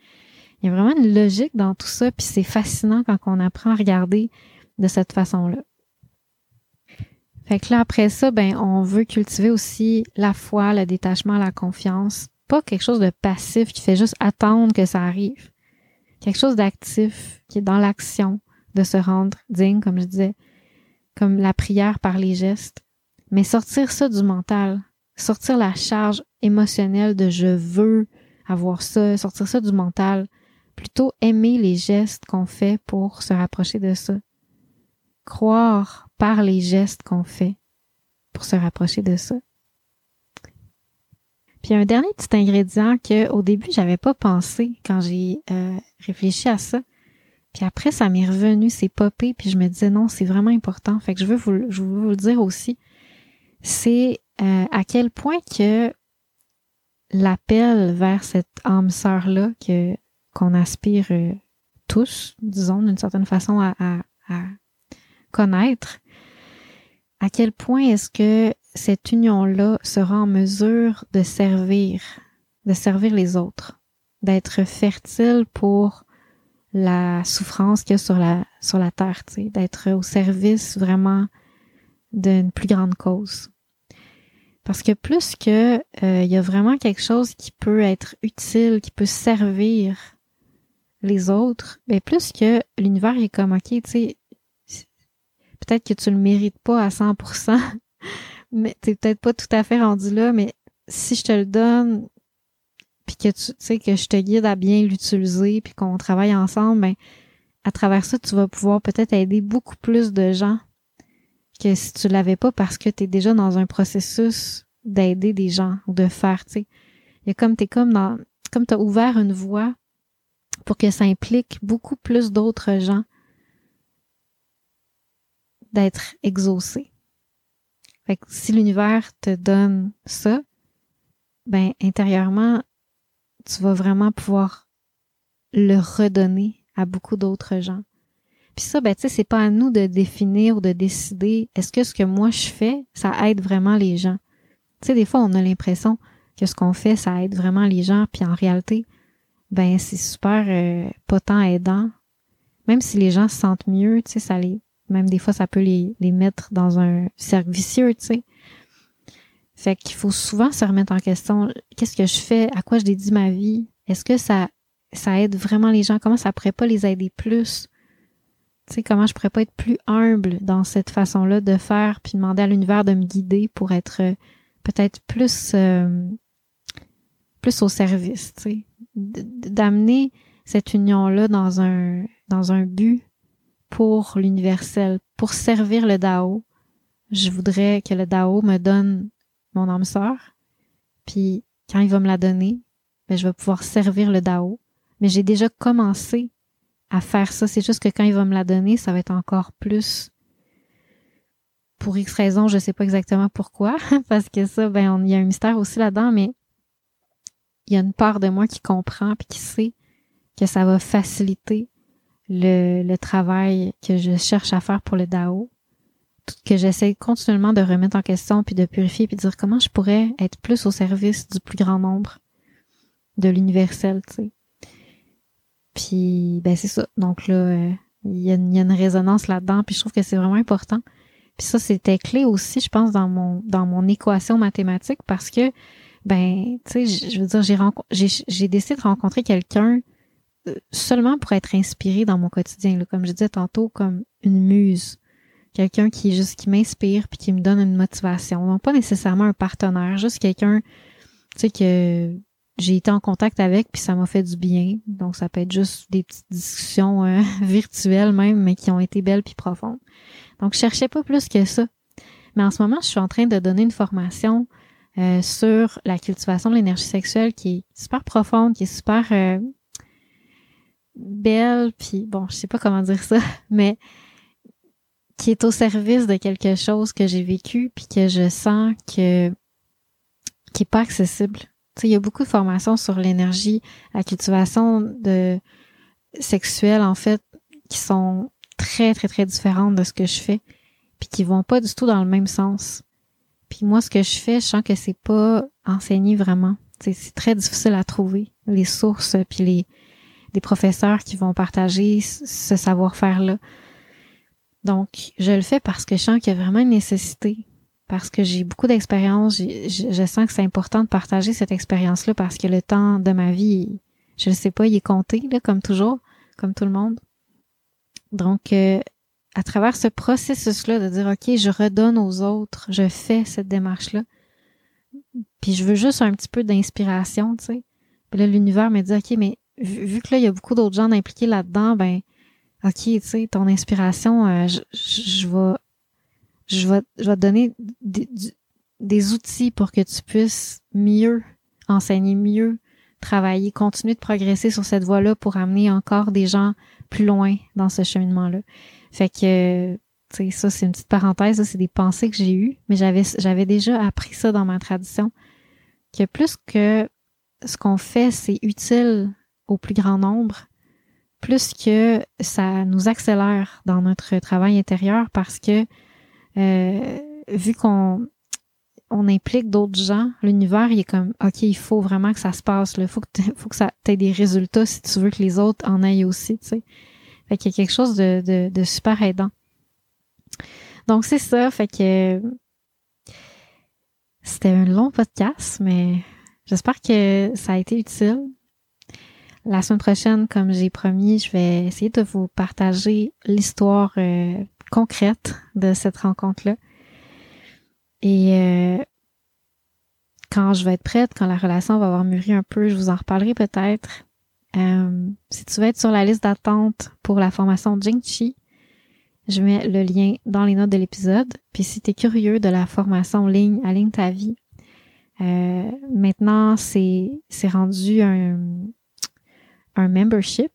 Speaker 1: il y a vraiment une logique dans tout ça, puis c'est fascinant quand on apprend à regarder de cette façon-là. Fait que là, après ça, ben, on veut cultiver aussi la foi, le détachement, la confiance. Pas quelque chose de passif qui fait juste attendre que ça arrive. Quelque chose d'actif, qui est dans l'action, de se rendre digne, comme je disais, comme la prière par les gestes. Mais sortir ça du mental, sortir la charge émotionnelle de je veux avoir ça, sortir ça du mental, plutôt aimer les gestes qu'on fait pour se rapprocher de ça croire par les gestes qu'on fait pour se rapprocher de ça. Puis un dernier petit ingrédient que au début j'avais pas pensé quand j'ai euh, réfléchi à ça. Puis après ça m'est revenu, c'est popé, puis je me disais non, c'est vraiment important. Fait que je veux vous, je veux vous le dire aussi. C'est euh, à quel point que l'appel vers cette âme sœur là que qu'on aspire euh, tous, disons d'une certaine façon à, à, à connaître à quel point est-ce que cette union-là sera en mesure de servir, de servir les autres, d'être fertile pour la souffrance qu'il y a sur la, sur la terre, d'être au service vraiment d'une plus grande cause. Parce que plus que euh, il y a vraiment quelque chose qui peut être utile, qui peut servir les autres, mais plus que l'univers est comme ok, tu sais, peut-être que tu le mérites pas à 100%, <laughs> mais t'es peut-être pas tout à fait rendu là, mais si je te le donne, puis que tu sais que je te guide à bien l'utiliser, puis qu'on travaille ensemble, ben à travers ça, tu vas pouvoir peut-être aider beaucoup plus de gens que si tu l'avais pas parce que tu es déjà dans un processus d'aider des gens ou de faire, tu sais. Il y a comme t'es comme dans comme tu as ouvert une voie pour que ça implique beaucoup plus d'autres gens d'être exaucé. Fait que si l'univers te donne ça, ben intérieurement, tu vas vraiment pouvoir le redonner à beaucoup d'autres gens. Puis ça, ben tu sais, c'est pas à nous de définir ou de décider est-ce que ce que moi je fais, ça aide vraiment les gens? Tu sais, des fois, on a l'impression que ce qu'on fait, ça aide vraiment les gens, puis en réalité, ben c'est super euh, pas tant aidant. Même si les gens se sentent mieux, tu sais, ça les, même des fois, ça peut les, les mettre dans un cercle vicieux, tu sais. Fait qu'il faut souvent se remettre en question. Qu'est-ce que je fais? À quoi je dédie ma vie? Est-ce que ça, ça aide vraiment les gens? Comment ça pourrait pas les aider plus? Tu sais, comment je pourrais pas être plus humble dans cette façon-là de faire puis demander à l'univers de me guider pour être euh, peut-être plus, euh, plus au service, tu sais. D'amener cette union-là dans un, dans un but pour l'universel, pour servir le Dao. Je voudrais que le Dao me donne mon âme sœur. Puis quand il va me la donner, ben, je vais pouvoir servir le Dao. Mais j'ai déjà commencé à faire ça. C'est juste que quand il va me la donner, ça va être encore plus. Pour X raisons, je sais pas exactement pourquoi, <laughs> parce que ça, ben, il y a un mystère aussi là-dedans, mais il y a une part de moi qui comprend puis qui sait que ça va faciliter le travail que je cherche à faire pour le DAO que j'essaie continuellement de remettre en question puis de purifier puis de dire comment je pourrais être plus au service du plus grand nombre de l'universel, tu sais. Puis ben c'est ça. Donc là, euh, il y, a une résonance là-dedans puis je trouve que c'est vraiment important. Puis ça c'était clé aussi, je pense dans mon dans mon équation mathématique parce que ben tu sais, je veux dire j'ai j'ai décidé de rencontrer quelqu'un euh, seulement pour être inspiré dans mon quotidien là, comme je disais tantôt comme une muse quelqu'un qui juste qui m'inspire puis qui me donne une motivation. Donc pas nécessairement un partenaire, juste quelqu'un tu sais que j'ai été en contact avec puis ça m'a fait du bien. Donc ça peut être juste des petites discussions euh, <laughs> virtuelles même mais qui ont été belles puis profondes. Donc je cherchais pas plus que ça. Mais en ce moment, je suis en train de donner une formation euh, sur la cultivation de l'énergie sexuelle qui est super profonde, qui est super euh, belle puis bon, je sais pas comment dire ça, <laughs> mais qui est au service de quelque chose que j'ai vécu puis que je sens que qui est pas accessible. Tu sais, il y a beaucoup de formations sur l'énergie, la cultivation de sexuelle en fait qui sont très très très différentes de ce que je fais puis qui vont pas du tout dans le même sens. Puis moi ce que je fais, je sens que c'est pas enseigné vraiment. C'est très difficile à trouver les sources puis les des professeurs qui vont partager ce savoir-faire là. Donc, je le fais parce que je sens qu'il y a vraiment une nécessité, parce que j'ai beaucoup d'expérience, je, sens que c'est important de partager cette expérience-là parce que le temps de ma vie, je ne sais pas, il est compté, là, comme toujours, comme tout le monde. Donc, euh, à travers ce processus-là de dire, OK, je redonne aux autres, je fais cette démarche-là, puis je veux juste un petit peu d'inspiration, tu sais. Puis là, l'univers me dit, OK, mais vu, vu que là, il y a beaucoup d'autres gens impliqués là-dedans, ben, OK, tu sais, ton inspiration, euh, je, vais, je, vais, je vais te donner des, des outils pour que tu puisses mieux enseigner, mieux travailler, continuer de progresser sur cette voie-là pour amener encore des gens plus loin dans ce cheminement-là. Fait que, tu sais, ça, c'est une petite parenthèse, ça, c'est des pensées que j'ai eues, mais j'avais, j'avais déjà appris ça dans ma tradition, que plus que ce qu'on fait, c'est utile au plus grand nombre, plus que ça nous accélère dans notre travail intérieur parce que euh, vu qu'on on implique d'autres gens, l'univers il est comme ok il faut vraiment que ça se passe il faut que faut que ça ait des résultats si tu veux que les autres en aillent aussi tu sais. Fait qu'il y a quelque chose de, de, de super aidant. Donc c'est ça. Fait que c'était un long podcast mais j'espère que ça a été utile la semaine prochaine, comme j'ai promis, je vais essayer de vous partager l'histoire euh, concrète de cette rencontre-là. Et euh, quand je vais être prête, quand la relation va avoir mûri un peu, je vous en reparlerai peut-être. Euh, si tu veux être sur la liste d'attente pour la formation Jingchi, je mets le lien dans les notes de l'épisode. Puis si tu es curieux de la formation ligne Aligne ta vie, maintenant c'est c'est rendu un, un membership.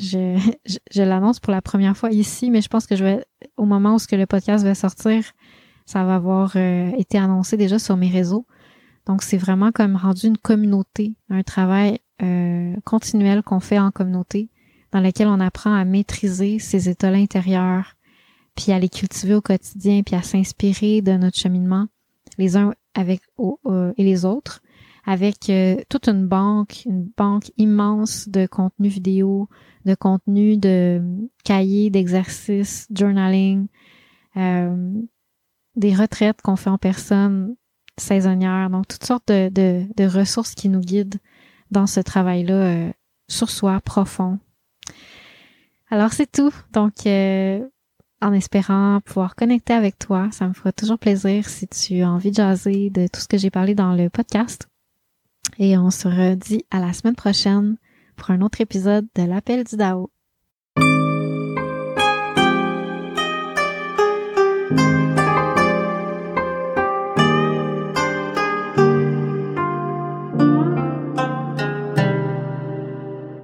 Speaker 1: Je, je, l'annonce pour la première fois ici, mais je pense que je vais, au moment où ce que le podcast va sortir, Ça va avoir euh, été annoncé déjà sur mes réseaux. Donc, c'est vraiment comme rendu une communauté, un travail euh, continuel qu'on fait en communauté, dans lequel on apprend à maîtriser ses états intérieurs, puis à les cultiver au quotidien, puis à s'inspirer de notre cheminement, les uns avec et les autres, avec euh, toute une banque, une banque immense de contenu vidéo, de contenu de cahiers, d'exercices, journaling, euh, des retraites qu'on fait en personne saisonnière, donc toutes sortes de, de, ressources qui nous guident dans ce travail-là euh, sur soi profond. Alors c'est tout. Donc euh, en espérant pouvoir connecter avec toi, ça me fera toujours plaisir si tu as envie de jaser de tout ce que j'ai parlé dans le podcast. Et on se redit à la semaine prochaine pour un autre épisode de l'appel du DAO.